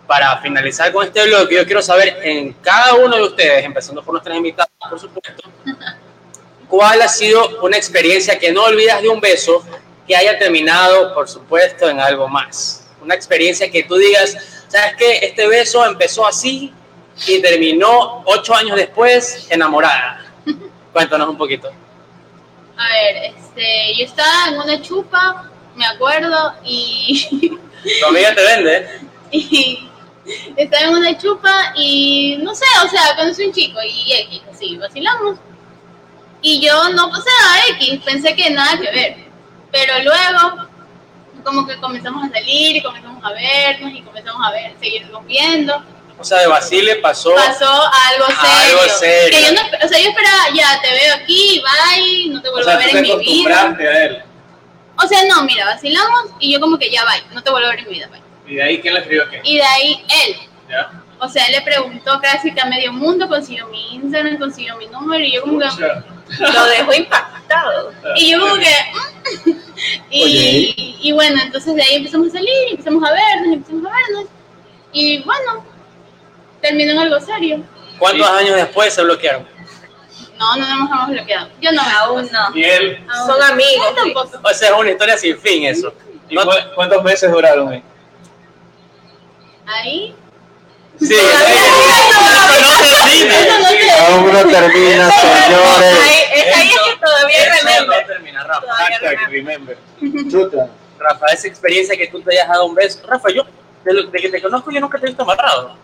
para finalizar con este bloque yo quiero saber en cada uno de ustedes, empezando por nuestras invitadas, por supuesto, cuál ha sido una experiencia que no olvidas de un beso que haya terminado, por supuesto, en algo más. Una experiencia que tú digas, ¿sabes qué? Este beso empezó así y terminó ocho años después enamorada. <laughs> Cuéntanos un poquito. A ver, este, yo estaba en una chupa, me acuerdo, y, Tu amiga te vende, <laughs> y estaba en una chupa y no sé, o sea, conocí un chico y X, así, vacilamos. Y yo no, o sea, X, pensé que nada que ver. Pero luego, como que comenzamos a salir y comenzamos a vernos y comenzamos a ver, seguirnos viendo. O sea, de Basile pasó. Pasó algo serio. Algo serio. Que yo no, o sea, yo esperaba, ya, te veo aquí, bye, no te O vuelvo sea, a ver tú en te mi vida. acostumbraste a él. O sea, no, mira, vacilamos y yo como que ya, bye, no te vuelvo a ver en mi vida, bye. Y de ahí, ¿quién le escribió qué? Y de ahí él. ¿Ya? O sea, él le preguntó casi que a medio mundo, consiguió mi Instagram, consiguió mi número y yo como que... Lo dejó impactado. Y yo como que... mm. y, y bueno, entonces de ahí empezamos a salir, empezamos a vernos, empezamos a vernos. Y bueno, terminó en algo serio. ¿Cuántos años después se bloquearon? No, no nos hemos bloqueado. Yo no Aún no. Y él, Son amigos. Yo tampoco. O sea, es una historia sin fin eso. ¿y No- cu- ¿cuántos meses duraron ahí? Ahí. Sí, no no. Aún no termina, señores. Ahí, es que todavía Eso remember. no termina, Rafa. <laughs> Chuta. Rafa, esa experiencia que tú te hayas dado un beso. Rafa, yo, de, lo- de que te conozco, yo nunca te he visto amarrado.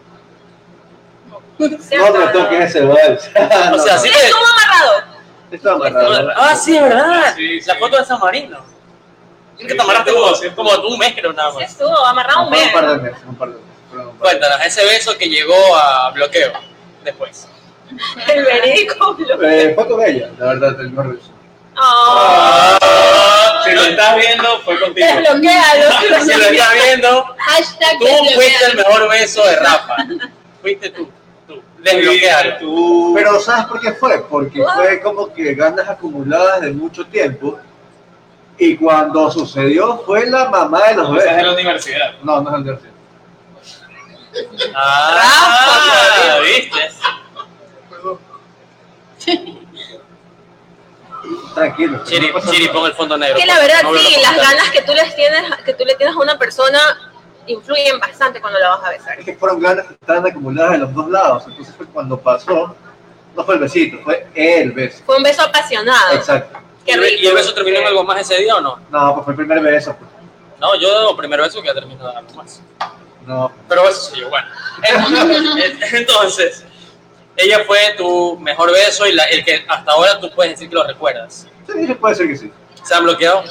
No me toques ese vals. <laughs> O sea, sí te. Estuvo amarrado. Está amarrado. Ah, sí, es verdad. Sí, sí. La foto de San Marino. Es que Sí, te amarraste sí, como, sí. como un mes, creo, nada Sí más. estuvo amarrado un mes. un par de meses, un par de meses. Cuéntanos, ese beso que llegó a bloqueo después. <laughs> El verídico. <laughs> Eh, fue con ella, la verdad, el mejor beso. Oh. Si lo estás viendo, fue contigo. Desbloquealo. <laughs> Si lo estás viendo, Hashtag tú fuiste el mejor beso de Rafa. Fuiste tú. tú. Desbloquealo. Tú. Pero ¿sabes por qué fue? Porque fue como que ganas acumuladas de mucho tiempo. Y cuando sucedió fue la mamá de los Esa es de la besos. universidad. No, no es el universidad. Ah, ¿viste? Tranquilo. Chiri, Chiri, pon el fondo negro. Que la verdad. No sí, las ganas que tú les tienes, que tú le tienes a una persona influyen bastante cuando la vas a besar. Es que fueron ganas que estaban acumuladas de los dos lados. Entonces fue cuando pasó, no fue el besito, fue el beso. Fue un beso apasionado. Exacto. ¿Y Qué el- rico. ¿Y el beso terminó en algo más ese día o no? No, pues fue el primer beso. pues. No, yo primer beso que ha terminado en algo más. No, Pero eso sí, yo, bueno. Entonces, <laughs> entonces, ella fue tu mejor beso y la- el que hasta ahora tú puedes decir que lo recuerdas. sí, sí, puede ser que sí. ¿Se han bloqueado?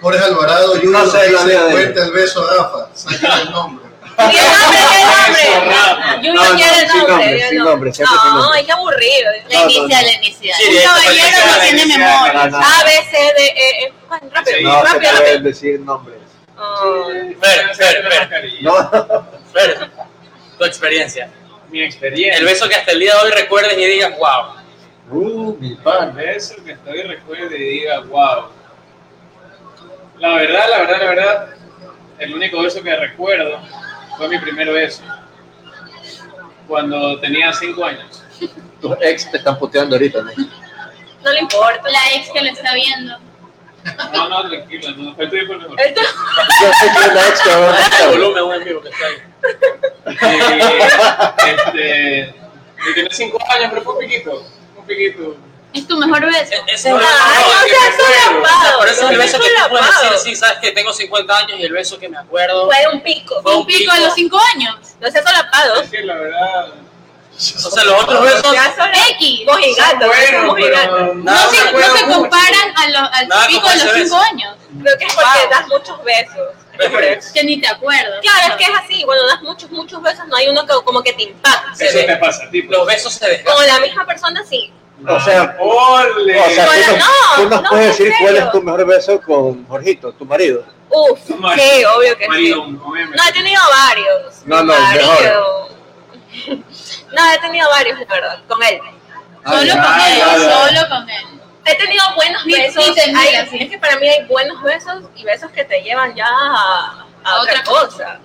Jorge Alvarado, Junior, No sé, la vida de el beso a Rafa, saca el nombre. ¿Qué nombre? ¿Qué nombre? Yo No, quiero el nombre. nombre, <laughs> yo sin no. nombre, sin nombre. qué aburrido. La inicial, no. la inicial. Sí, Un caballero no tiene memoria. A, B, C, D, E, F. Juan, rápido, Sí. No se rápido, rápido. decir nombres. Fer, Fer, Fer, No, Fer, tu experiencia. Mi experiencia. El beso que hasta el día de hoy recuerdes y digas, wow. uh, mi El pan. beso que estoy recuerde y diga, wow. La verdad, la verdad, la verdad, el único beso que recuerdo fue mi primer beso. Cuando tenía 5 años. Tus ex te están puteando ahorita, ¿no? No le importa. La ex que lo está viendo. No, no, tranquilo, no, el tuyo por mejor. Esto- Yo sé que ahora El está volumen, un amigo que está ahí. Y, este, y tenía 5 años, pero fue un piquito. Un piquito. Es tu mejor beso. E- Ese es el No, beso. Ay, no, seas solapado. Por eso es el beso que tú puedes decir, sí, sabes que tengo 50 años y el beso que me acuerdo. Fue un pico. Fue Un pico a los 5 años. No seas solapado. Es que la verdad. O sea, los otros besos. Ya son X. mojigatos. Bueno, mojigatos. pero No Nada se, no se mucho. comparan a los, al Nada pico de los ese 5 beso. años. Creo que es porque Wow. das muchos besos. Que ni te acuerdas. Claro, es que es así. Cuando das muchos, muchos besos, no hay uno que como que te impacte. Eso te pasa a ti. pues. Los besos se desgastan. Con la misma persona, sí. O sea, ¡Ole! o sea, tú Bueno, nos, no, tú nos no, puedes decir cuál es tu mejor beso con Jorgito, tu marido. Uf, Marido. sí, obvio que sí. Marido, M. No, he tenido varios. No, no, mejor. No, he tenido varios, de verdad, con él. Solo con él, solo con él. He tenido buenos Ni- ni besos. te mira, hay- sí. Es que para mí hay buenos besos y besos que te llevan ya a, a A otra otra cosa.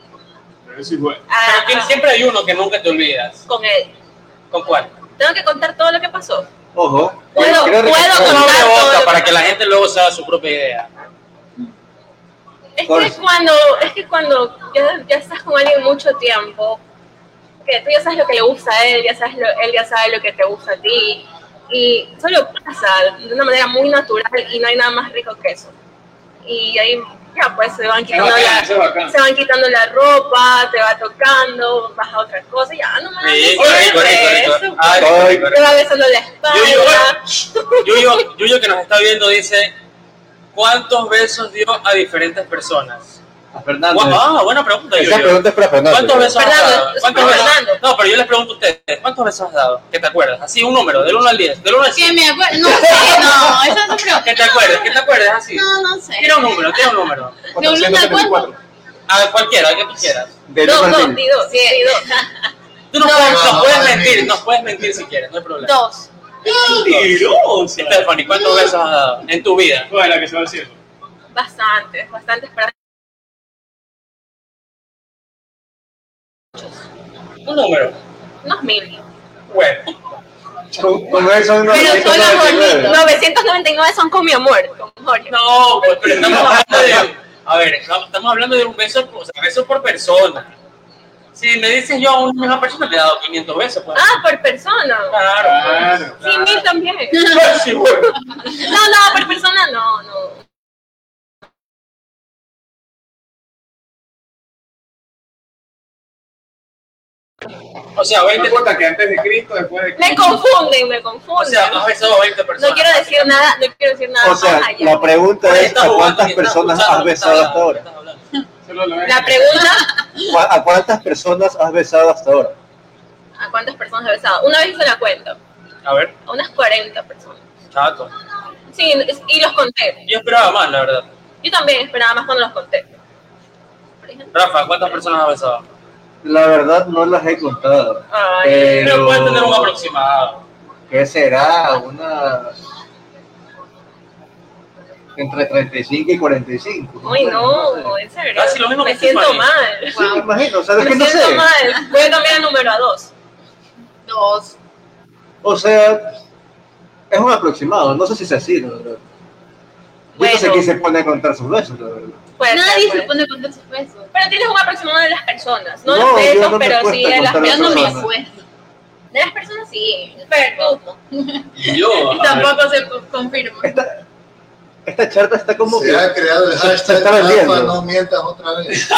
Pero sí fue. A- Pero que siempre hay uno que nunca te olvidas. con él. ¿Con cuál? Tengo que contar todo lo que pasó. Ojo. Puedo- puedo recalcar- con- No abre todo lo para que que la gente luego se haga su propia idea. Es que cuando, es que cuando ya, ya estás con alguien mucho tiempo, que tú ya sabes lo que le gusta a él, ya sabes lo- él ya sabe lo que te gusta a ti, y solo pasa de una manera muy natural y no hay nada más rico que eso. Y ahí ya pues se van quitando, bacán, la, se van quitando la ropa, te va tocando, vas a otra cosa, y ya no me Sí, rico, Te va besando la espalda. Yuyo, Yuyo <laughs> que nos está viendo dice, ¿cuántos besos dio a diferentes personas? Fernando. Ah, buena pregunta, Esa pregunta es para Fernando. ¿Cuántos besos has dado? ¿Cuántos besos? Fernando. No, pero yo les pregunto a ustedes, ¿cuántos besos has dado? ¿Qué te acuerdas? Así, un número, del 1 al 10, del 1 al Que 100. me acuerdo. No sé, no, eso no creo. ¿Qué te acuerdas? ¿Qué te acuerdas? Así. No, no sé. Tira un número, tira un número. De uno me acuerdo. A cualquiera, que tú quieras. Del Dos, uno al dos, mil. di dos, sí, di dos. Tú nos, No, puedes, mentir, no. nos puedes mentir si quieres, no hay problema. Dos. Mentirosa. Stephanie, ¿cuántos besos has dado en tu vida? La que se va al cielo. Bastantes, bastantes para Un número. unos mil. Bueno. Con, con son Pero solo 999. 999 son con mi amor, con Jorge. No, pues, pero estamos hablando de. A ver, estamos hablando de un beso, o sea, beso por persona. Si me dices yo a una misma persona, te he dado 500 besos. Pues. Ah, por persona. claro. Claro. pues. Sí, mil también. <laughs> Sí, bueno. No, no, por persona no, no. O sea, No 20. importa que antes de Cristo, después de Me Cristo. confunden, me O confunden. sea, has besado a 20 personas. No quiero decir nada, no quiero decir nada O sea, más allá. la pregunta es ¿a cuántas personas has besado hasta ahora? La pregunta, ¿Cu- ¿A cuántas personas has besado hasta ahora? ¿a cuántas personas he besado? Una vez hice la cuenta, A ver, a unas 40 personas. chato. Sí, y los conté. Yo esperaba más, la verdad. Yo también esperaba más cuando los conté. Rafa, ¿cuántas personas has besado? La verdad no las he contado. Ay, Pero- Pero puedes tener un aproximado. ¿Qué será? Una... Entre 35 y 45. Uy, no, en serio. Casi lo mismo me que siento mal. Sí, me imagino, ¿sabes Me que no siento sé? mal. Voy a cambiar el número a dos. Dos. O sea, es un aproximado, no sé si es así, la verdad. No sé quién se pone a contar sus besos, la verdad. Nadie se pone a contar sus besos. Pero tienes un aproximado de las personas, no, No, los besos, no pero sí de las contar las Yo no me personas. acuerdo. De las personas sí. Pero tú. Y yo. <laughs> ver. Tampoco se co- confirma. Esta, esta charla está como Se que... ha creado el hashtag. Rafa, no mientas otra vez. <laughs>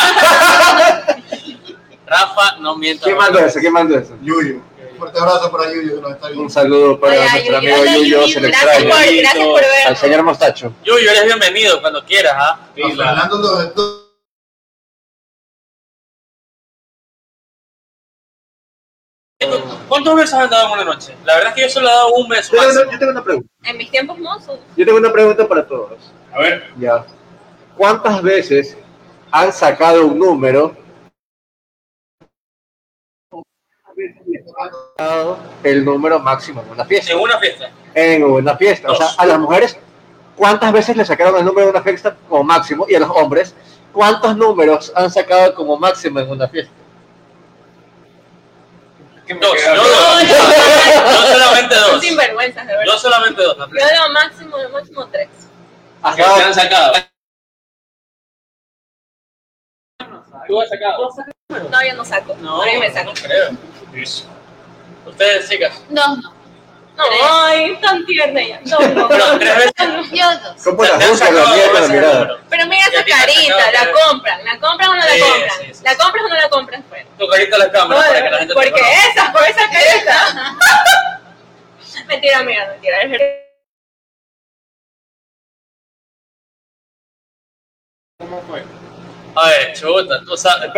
Rafa, no mientas. ¿Quién mandó eso? ¿Quién mandó eso? Yuyo. Un fuerte abrazo para Yuyo que nos está Un viendo. saludo para nuestro Yuyo, amigo Yuyo, Yuyo, se le gracias extraña. por, gracias por Al señor Mostacho. Yuyo, eres bienvenido cuando quieras, ¿ah? Sí, la- Fernando ¿Cuántos besos has dado en una noche? La verdad es que yo solo he dado un beso Yo tengo, máximo. una, yo tengo una pregunta. En mis tiempos mozos. Yo tengo una pregunta para todos. A ver, Ya. ¿Cuántas veces han sacado un número? El número máximo en una fiesta. En una fiesta. En una fiesta. O sea, a las mujeres, ¿cuántas veces le sacaron el número de una fiesta como máximo? Y a los hombres, ¿cuántos números han sacado como máximo en una fiesta? ¿qué Dos. Yo, dos. Yo solamente dos. sinvergüenzas, de Yo verdad. solamente dos. Yo lo máximo, lo máximo tres. ¿Has Que te dado- han sacado. ¿Tú has sacado? No, yo no saco. No, mí me saco. no creo. Ustedes, chicas. Dos no. No, ay, tan tierna ella. No, no. Pero tres veces. Yo dos. ¿Cómo la juzgan la mía con la mirada? Pero mira esa carita, la compran. ¿La compran o no la compran? sí, sí. ¿La compras o no la compras? Pues. Tu carita a la cámara para que la gente te Porque esa, por esa carita. <laughs> mentira, mira, mentira. ¿Cómo fue? A ver, chuta, tú sabes.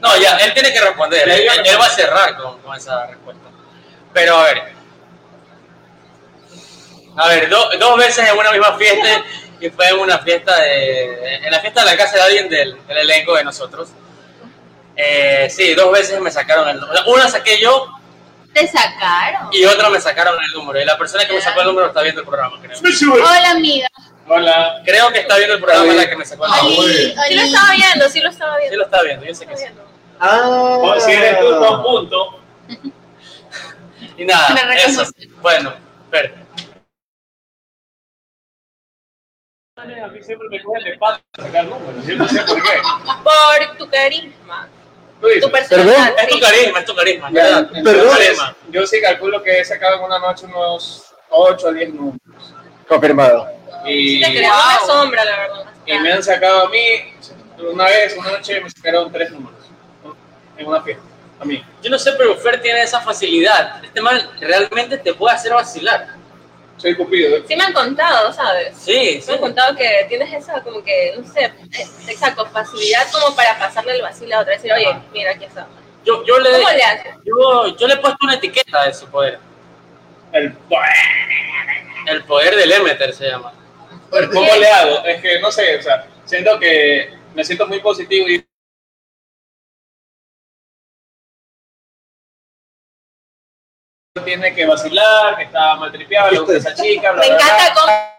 No, ya, él tiene que responder. Él, él va a cerrar con, con esa respuesta. Pero a ver. A ver, do- dos veces en una misma fiesta y fue en una fiesta de. En la fiesta de la casa de alguien del, del elenco de nosotros. Eh, sí, dos veces me sacaron el número. Una saqué yo Te sacaron. y otra me sacaron el número. Y la persona que me sacó el número está viendo el programa, creo. Hola, amiga. Hola. Creo que está viendo el programa la que me sacó el Sí lo estaba viendo, sí lo estaba Sí viendo. lo está viendo, yo sé que sí. Ah, O si eres tú, con punto. Y nada, <laughs> eso. Bueno, espera. A mí siempre me cogen de espalda para sacar números. Yo no sé por qué. <laughs> Por tu carisma, tu personalidad. Es tu sí. carisma, es tu carisma, ¿verdad? Perdón. Es tu carisma. Yo sí calculo que he sacado en una noche unos 8 o 10 números. Confirmado. Y, Te creó una sombra, la verdad. y me han sacado a mí, una vez, una noche, me sacaron 3 números. En una fiesta. A mí. Yo no sé, pero Fer tiene esa facilidad. Este man realmente te puede hacer vacilar. Soy Cupido. ¿eh? Sí me han contado, ¿sabes? Sí, sí. Me han contado que tienes esa como que, no sé, exacto, facilidad como para pasarle el vacilo a otra. Decir, oye, mira, aquí está. Yo, yo, le, ¿Cómo le haces? yo, yo le he puesto una etiqueta a ese poder. El, El poder del Emeter se llama. ¿Cómo le hago? Es que no sé, o sea, siento que me siento muy positivo y tiene que vacilar, que está maltripeado, le gusta esa chica, bla, Me bla, bla. encanta cómo...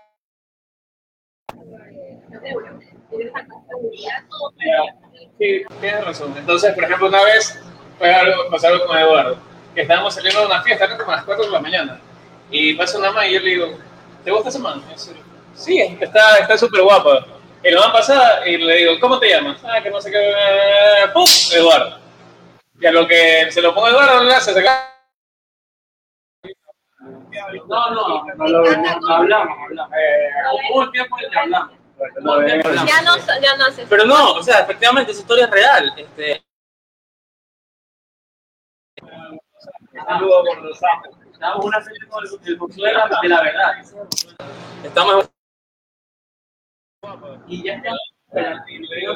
Sí, tienes razón. Entonces, por ejemplo, una vez fue algo, pasó algo con Eduardo, que estábamos saliendo de una fiesta, era como a las 4 de la mañana, y pasa una man y yo le digo, ¿te gusta esa man? Dice, Sí, está está súper guapa. Y la man pasa y le digo, ¿cómo te llamas? Ah, que no sé qué, eh, ¡pum! Eduardo. Y a lo que se lo pongo a Eduardo, le hace sacar. No, no, no, lo, hablamos, hablamos. Eh, Hubo un tiempo en que hablamos. Ya no, ya no haces. Pero no, o sea, efectivamente esa historia es real. Este, saludo por los amos. Damos una serie con el, el boxeo de la, verdad. Estamos y ya está.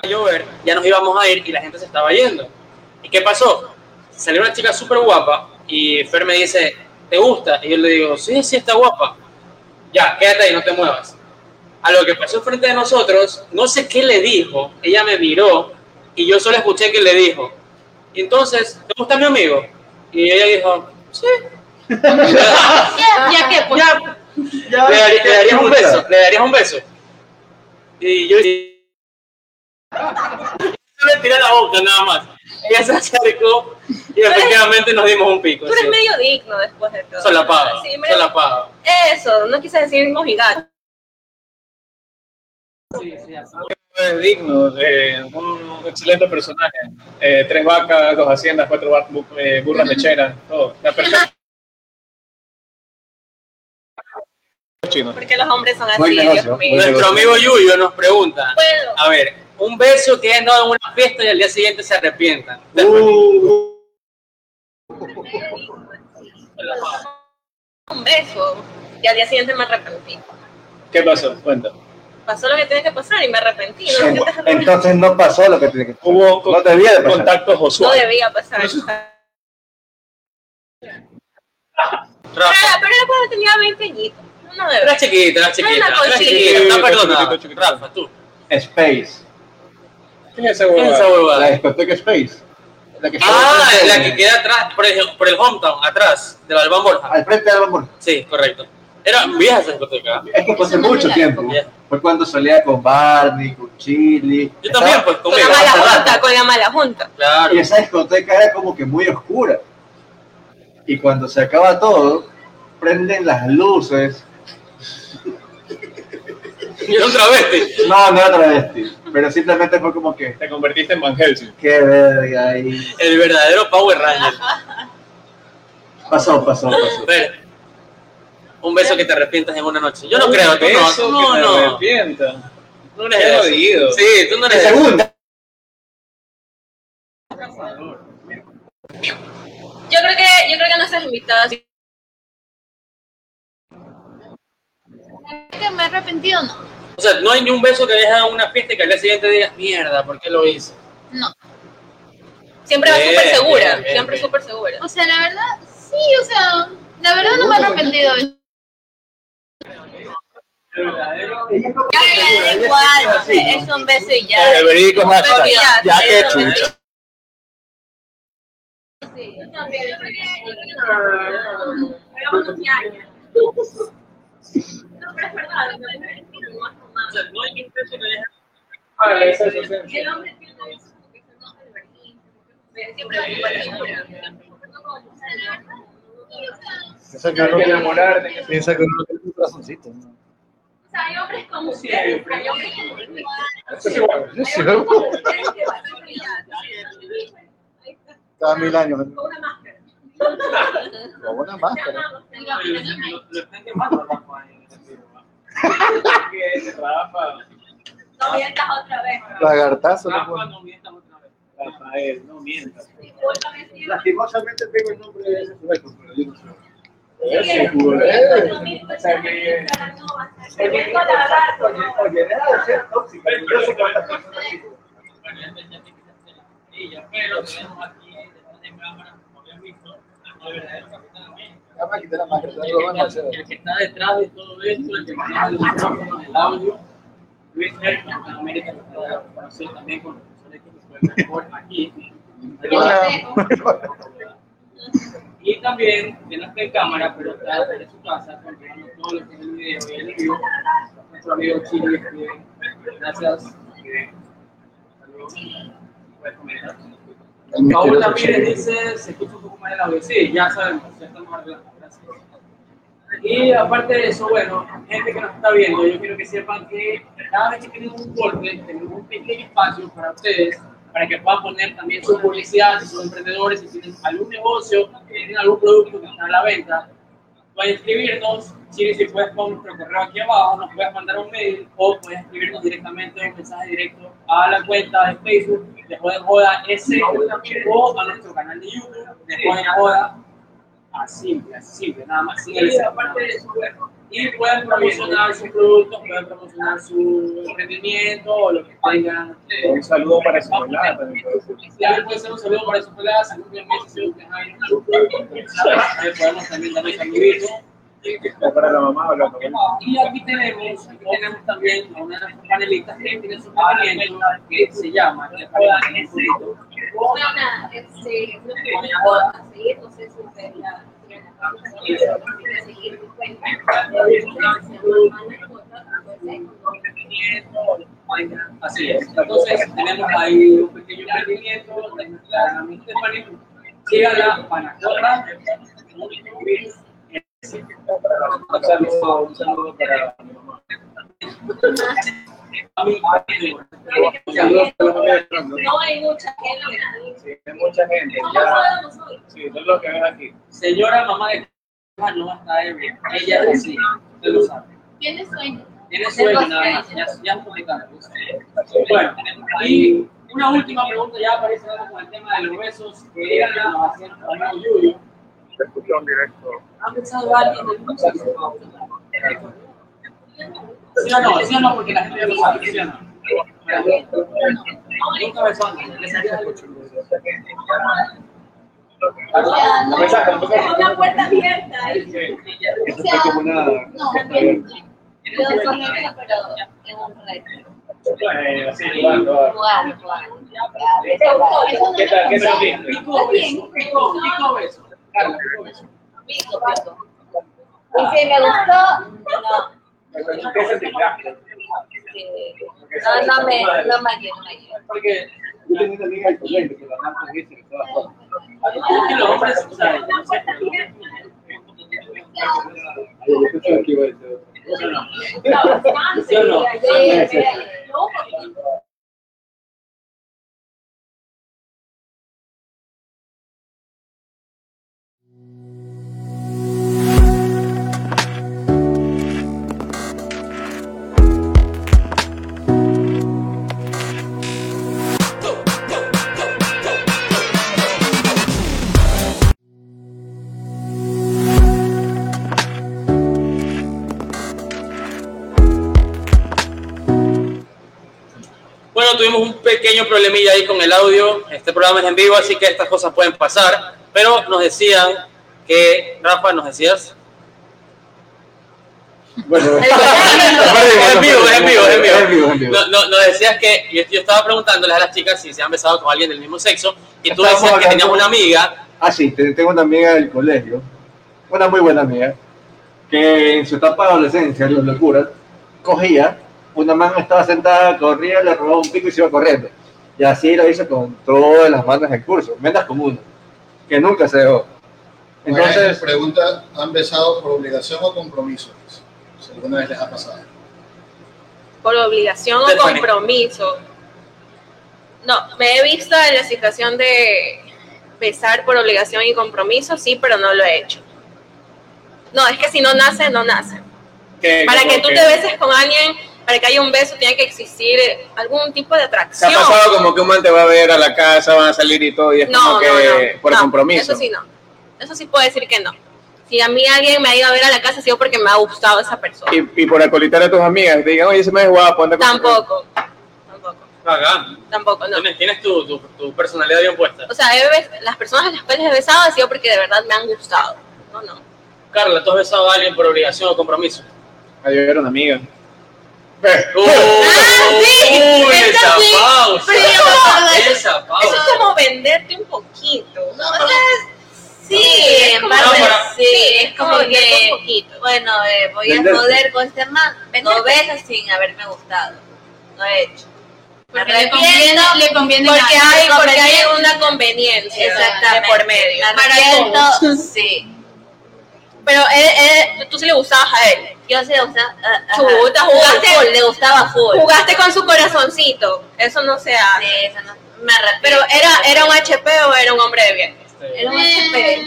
Llover, ya nos íbamos a ir y la gente se estaba yendo. ¿Y qué pasó? Salió una chica súper guapa y Fer me dice, ¿te gusta? Y yo le digo, sí, sí, está guapa. Ya, quédate ahí, no te muevas. A lo que pasó frente de nosotros, no sé qué le dijo, ella me miró y yo solo escuché que le dijo. Entonces, ¿te gusta mi amigo? Y ella dijo, sí. <laughs> Ya, ya que, pues. Ya, ¿Le, darí- le darías un beso? ¿Le darías un beso? Y yo... le tiré la boca nada más. Ella se acercó y efectivamente nos dimos un pico. Tú eres sí. medio digno después de todo. Solapado, Sí, medio- solapado. Eso, no quise decir mojigato. es digno, de un excelente personaje. Eh, tres vacas, dos haciendas, cuatro eh, burras lecheras, todo. Está perfecto. Chino. Porque los hombres son así, Buen negocio, Dios mío. buen Nuestro amigo Yuyo nos pregunta, Bueno, a ver, un beso que hayan dado en una fiesta y al día siguiente se arrepientan. Uh, un beso. Y al día siguiente me arrepentí. ¿Qué pasó? Cuenta. Pasó lo que tenía que pasar y me arrepentí. No, arrepentido? entonces no pasó lo que tiene que pasar. Hubo con- No debía de pasar. contacto no Josué. debía pasar. Pero, pero cuando tenía 20 añitos. No debe. era chiquita, era chiquita, Era cosita. chiquita. Chiquito, chiquito. Rafa, tú. Space. ¿Qué es esa ¿Qué es esa huevada? La discoteca Space. La que Ah, la que queda atrás, por el, por el hometown, atrás, de la Albán Borja. Al frente de Alba Morja. Sí, correcto. Era vieja esa discoteca. Es que fue hace mucho tiempo. Fue cuando salía con Barney, con Chili. Yo también, pues, Con la conmigo. mala junta, con la mala junta. Claro. Y esa discoteca era como que muy oscura. Y cuando se acaba todo, prenden las luces. <laughs> Y era un travesti. No, no era travesti. Pero simplemente fue como que, Te convertiste en Van Helsing. qué verga ahí. El verdadero Power Ranger. Pasó, pasó, pasó. Ver, un beso que te arrepientas en una noche. Yo no creo, tú no. que No, te no. arrepienta. No eres Qué jodido. Sí, tú no eres segundo. Yo creo que, yo creo que no estás invitada. así. que me he arrepentido, no. O sea, no hay ni un beso que dejas en una fiesta y que al día siguiente digas, mierda, ¿por qué lo hice? No. Siempre Bien, súper segura. bien, bien, Siempre súper segura. O sea, la verdad, sí, o sea, la verdad no me he arrepentido. Ya, ya, da igual, es un beso y ya. El verídico hashtag. Ya, Ya que eso me- chucha. Ah, eso, eso, eso. El hombre tiene porque se enoja de verdad. Siempre hay Piensa que Hay que uno, enamorarte, que piensa que uno tiene un corazoncito. ¿no? O sea, hay hombres como Sí, ustedes, hay hay hombres como ustedes. Eso es igual. Sí, Hay hombres como ustedes que van a brillar. Ahí está, Cada mil años. con una máscara. Con una máscara. amamos, te amamos. Lo Rafa. No mientas otra vez. Lagartazo. Rafa, pone. no mientas otra vez. Rafael, no mientas. Lastimosamente tengo el nombre de ese sujeto, pero yo no sé. Ese culo, la tenemos aquí detrás de cámara, como habían visto, Capitán América. El que está detrás de todo esto, el que maneja el micrófono, el audio, Luis Herr, Capitán América, que está conocido también con el equipo que fue mejor aquí. Y también, que no está en cámara, pero está en su casa, controlando todo lo que es el video y el envío. Nuestro amigo Chile, que gracias. que- saludos. Puedes comentar. Paul Chile. dice, se escucha un poco mal el audio. Sí, ya sabemos, ya estamos arreglando. Y aparte de eso, bueno, gente que nos está viendo, yo quiero que sepan que cada vez que tenemos un corte, tenemos un pequeño espacio para ustedes, para que puedan poner también su publicidad, si son emprendedores, si tienen algún negocio, si tienen algún producto que está a la venta, pueden escribirnos. Chiri, si puedes poner nuestro correo aquí abajo, nos puedes mandar un mail o puedes escribirnos directamente un mensaje directo a la cuenta de Facebook de Joder Joda S o a nuestro canal de YouTube de Joder Joda. Así simple, así simple, nada más. Sin el aparte de eso, bueno, y pueden promocionar sus productos, pueden promocionar su emprendimiento o lo que tengan. Un saludo para su pelada también puede ser. También puede ser un saludo para esos peladas, algún día me si ustedes hay un grupo, le podemos también dar un saludito. Y aquí tenemos, aquí tenemos también a una de que tiene su emprendimiento que se llama. Entonces. Entonces, tenemos ahí un pequeño emprendimiento de. No hay mucha gente. Mucha gente. Señora mamá de ebria. Ella usted lo sabe. ¿Tienes sueño? Tiene sueño ya, complicado. Bueno, y una última pregunta ya cerrando con el tema de los besos que. Se escuchó en directo. ¿Ha pensado alguien del sexo? ¿Sí o no? ¿Sí o no? Porque la gente ya lo sabe, ¿sí o no? Nunca besó a nadie, ¿les haría algo? Mensaje, Es mensaje. una puerta abierta. ahí. Eso fue como una. No, pero en. Eh, sí, ah. No ¿Qué tal? ¿Qué me tal? Pico pico, si me gustó, no. ¿Qué sentiste? No, no me, no me. Porque Yo tenía una amiga del colegio que la dice que estaba fuera. es que los hombres, o sea, Es una puerta abierta. Ay, yo pensaba que iba a decir otra. ¿sí o no? No, bastante, ¿Sí o no? Bueno, tuvimos un pequeño problemilla ahí con el audio. Este programa es en vivo, así que estas cosas pueden pasar. Pero nos decían que Rafa nos decías. Bueno, Es en vivo, es en vivo, es en vivo. Nos decías que yo, yo estaba preguntándoles a las chicas si se han besado con alguien del mismo sexo y tú Estábamos decías que tenías una amiga Ah, sí, te- tengo una amiga del colegio, una muy buena amiga, que en su etapa de adolescencia, los locuras, cogía, una mano estaba sentada, corría, le robaba un pico y se iba corriendo. Y así lo hizo con todas las manos del curso, menos con una, que nunca se dejó. Entonces, pregunta, ¿han besado por obligación o compromiso? Si alguna vez les ha pasado. por obligación o compromiso. No, me he visto en la situación de besar por obligación y compromiso, sí, pero no lo he hecho. No, es que si no nace, no nace. Para que tú te beses con alguien, para que haya un beso, tiene que existir algún tipo de Se atracción. ha pasado como que un man te va a ver a la casa, van a salir y todo, y es No, como no, que no, por no, compromiso. Eso sí, no. Eso sí puedo decir que no. Si a mí alguien me ha ido a ver a la casa, ha sido porque me ha gustado esa persona. Y, y por acolitar a tus amigas, te digan, oye, ese me es guapo, anda con- Tampoco. Tampoco. Hagan. Tampoco, no. Tienes, tienes tu, tu, tu personalidad bien puesta. O sea, he las personas a las cuales he besado ha sido porque de verdad me han gustado. No, no. Carla, ¿tú has besado a alguien por obligación o compromiso? A yo era una amiga. ¡Uy! <laughs> Ah, sí, ¡Uy! esa ¡Esa sí. pausa! Pero eso- ¡Esa Eso pausa! es como venderte un poquito. ¿no? Sí, es en como- parte No, para- sí, es como que, poquito. bueno, eh, voy a joder con este man dos veces sin haberme gustado. Lo he hecho. Porque le conviene, le conviene Porque hay, porque hay una conveniencia Exactamente. de por medio. Me Para arrepiento, todos. <laughs> sí. Pero él- él- tú sí le gustabas a él. Yo sí le gustaba. ajá. Chuta, jugaste- full, le gustaba full. Jugaste con su corazoncito. Eso no se hace. Sí, eso no, me arrepiento. Pero era, era un HP o era un hombre de bien. Era un Eh,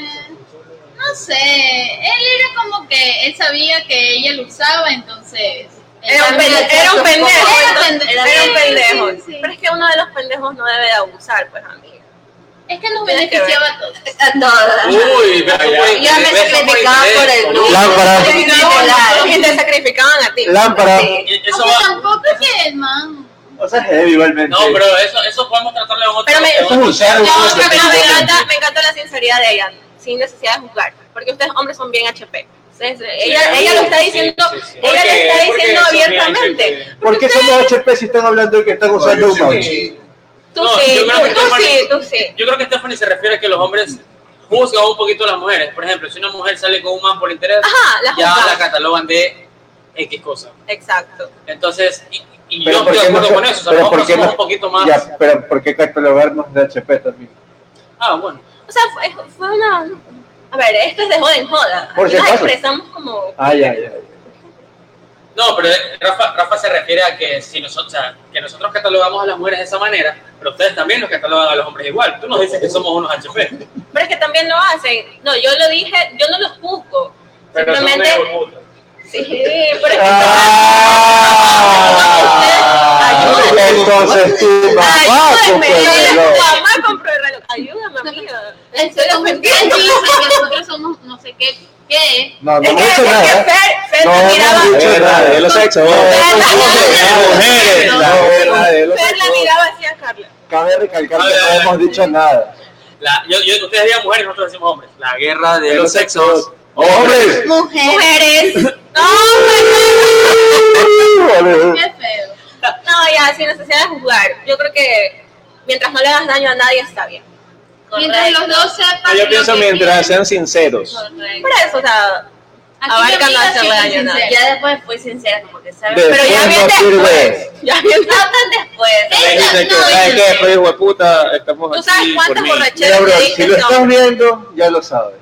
no sé, él era como que él sabía que ella lo usaba, entonces. Era un, él pende- también- era un pendejo. Era entonces- pendejo. Era un pendejo. sí, sí. Pero es que uno de los pendejos no debe de abusar, pues, amiga. Es que nos beneficiaba a todos. <laughs> A todas. ¡Uy! por Ya me sacrificaba por el grupo. Lámpara. Y te sacrificaban a ti. lámpara. Eso tampoco es que el man. O sea, es <laughs> heavy igualmente. No, pero eso, eso podemos tratarlo en otro Pero me- en Eso es otro un ser tema. No, pero me encanta, me encanta la sinceridad de ella, sin necesidad de juzgar. Porque ustedes hombres son bien HP. Ella, Sí, ella lo está diciendo, sí, sí. ella ¿Por lo qué? está ¿Por qué diciendo son abiertamente. HP? ¿Por qué somos HP si están hablando de que están usando un mouse? Tú No, sí, yo creo que tú, sí, tú sí. Yo creo que Stephanie se refiere a que los hombres juzgan un poquito a las mujeres. Por ejemplo, si una mujer sale con un man por interés, Ajá, la ya la catalogan de X cosa. Exacto. Entonces, y, y Pero yo ¿por estoy de no acuerdo con eso. O sea, pero los ¿por hombres qué somos no- un poquito más. Ya, pero ¿por qué catalogarnos de HP también? Ah, bueno. O sea, fue, fue una... A ver, esto es de joda en joda. Por Aquí si acaso. expresamos como... Ay, ay, ay. No, pero Rafa, Rafa se refiere a que si nosotros, o sea, que nosotros catalogamos a las mujeres de esa manera, pero ustedes también nos catalogan a los hombres igual. Tú nos dices que somos unos HP. Pero es que también lo hacen. No, yo lo dije, yo no los juzgo. Pero son Simplemente... puta. Sí, pero es que... Ah, <laughs> <laughs> entonces tu mamá compró el reloj. tu mamá compró el reloj. Ayúdame, amiga. Él él ofendiendo. que nosotros somos no sé qué. ¿Qué? No, no Es hemos que, dicho nada. No hemos miraba, dicho nada. de los sexos. No, Fer no, la no, miraba- mujeres, sexos. así a Carla. Cabe recalcar que no hemos dicho nada. La, yo, yo, ustedes digan mujeres, nosotros decimos hombres. La guerra de los sexos. ¡Hombres! Mujeres. No, Qué feo. No, ya, sin necesidad de juzgar. Yo creo que mientras no le hagas daño a nadie está bien. Mientras los dos sepan. Yo lo pienso que mientras sean sinceros. Correcto. Por eso, o sea, Aquí abarca mi no hacerle daño a nadie. Ya después fui sincera, como que sabes. Pero ya Después bien no sirve. después. Ya bien No tan después. Dice que, ¿sabes qué? Pues, hijo de puta, estamos Tú sabes cuántas borracheras si lo no. estás viendo, ya lo sabes.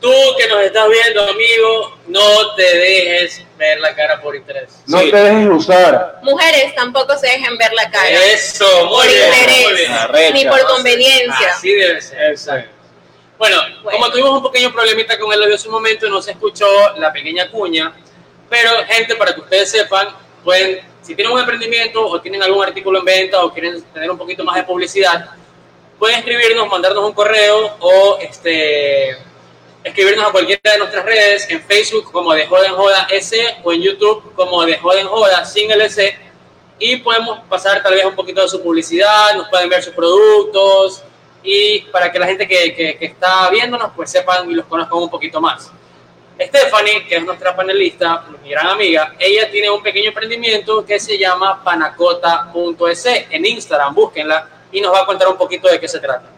Tú que nos estás viendo, amigo, no te dejes ver la cara por interés. No Sí. te dejes usar. Mujeres tampoco se dejen ver la cara. Eso, muy por bien, muy interés, bien. Arrecha. ni por conveniencia. Así debe ser. Es. Bueno, Bueno. como tuvimos un pequeño problemita con el audio hace un momento, no se escuchó la pequeña cuña, pero gente, para que ustedes sepan, pueden, si tienen un emprendimiento o tienen algún artículo en venta o quieren tener un poquito más de publicidad, pueden escribirnos, mandarnos un correo o este escribirnos a cualquiera de nuestras redes, en Facebook como de Joda en Joda S o en YouTube como de Joda en Joda sin S y podemos pasar tal vez un poquito de su publicidad, nos pueden ver sus productos y para que la gente que, que- que está viéndonos pues sepan y los conozcan un poquito más. Stephanie, que es nuestra panelista, mi gran amiga, ella tiene un pequeño emprendimiento que se llama panacota.es en Instagram, búsquenla y nos va a contar un poquito de qué se trata.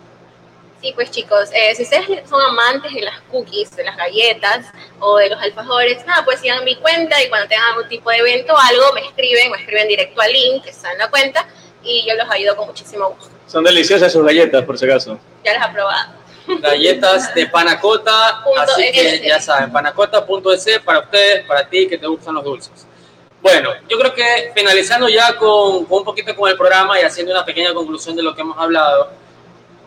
Sí, pues chicos, eh, si ustedes son amantes de las cookies, de las galletas o de los alfajores, nada, pues sigan mi cuenta y cuando tengan algún tipo de evento o algo, me escriben, me escriben directo al link que está en la cuenta y yo los ayudo con muchísimo gusto. Son deliciosas sus galletas, por si acaso. Ya las he probado. Galletas de panacota, así que ya saben, panacota.es para ustedes, para ti que te gustan los dulces. Bueno, yo creo que finalizando ya con, con un poquito con el programa y haciendo una pequeña conclusión de lo que hemos hablado,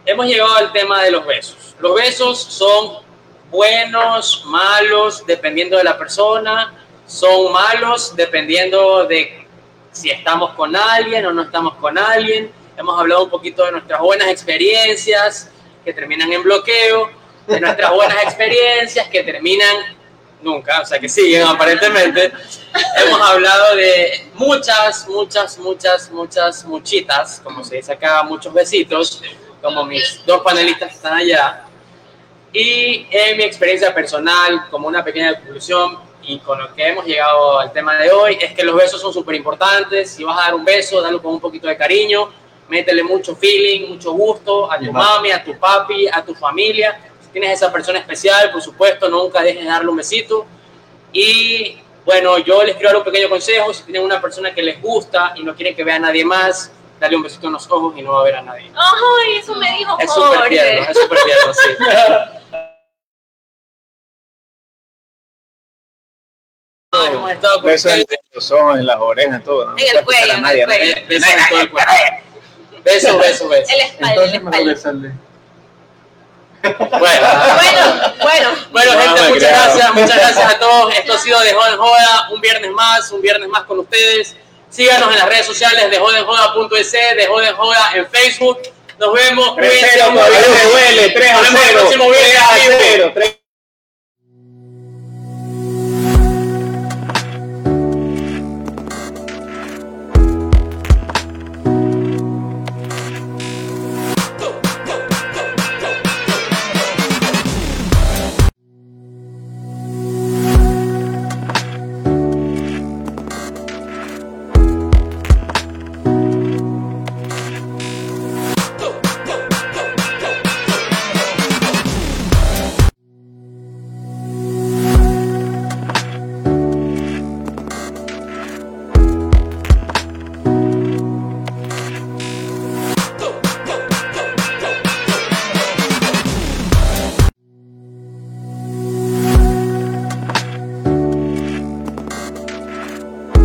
hemos llegado al tema de los besos. Los besos son buenos, malos, dependiendo de la persona, son malos dependiendo de si estamos con alguien o no estamos con alguien. Hemos hablado un poquito de nuestras buenas experiencias que terminan en bloqueo, de nuestras buenas <laughs> experiencias que terminan nunca, o sea que siguen aparentemente. Hemos hablado de muchas, muchas, muchas, muchas, muchitas, como se dice acá, muchos besitos, como mis dos panelistas están allá. Y en mi experiencia personal, como una pequeña conclusión, y con lo que hemos llegado al tema de hoy, es que los besos son súper importantes. Si vas a dar un beso, dalo con un poquito de cariño, métele mucho feeling, mucho gusto a tu mami, a tu papi, a tu familia. Si tienes esa persona especial, por supuesto, nunca dejes de darle un besito. Y bueno, yo les quiero dar un pequeño consejo. Si tienen una persona que les gusta y no quieren que vea a nadie más, dale un besito en los ojos y no va a ver a nadie. ¡Ay, eso me dijo Es súper Jorge! tierno, es súper tierno, sí. Hemos estado con Besos en los ojos, en las orejas, todo. ¿no? En el cuello, en nadie, el cuello. Besos en todo el cuerpo. Besos, besos, besos. En la espalda, en la espalda. Bueno, Bueno, bueno. bueno, gente, muchas gracias, muchas gracias a todos. Esto ha sido de Joden Joda, un viernes más, un viernes más con ustedes. Síganos en las redes sociales de jodenjoda.es, de Joden Joda en Facebook. Nos vemos. 3 cuídense 0 mucho. todavía me duele, 3 a Nos vemos el 0. próximo viernes. 3 a 0.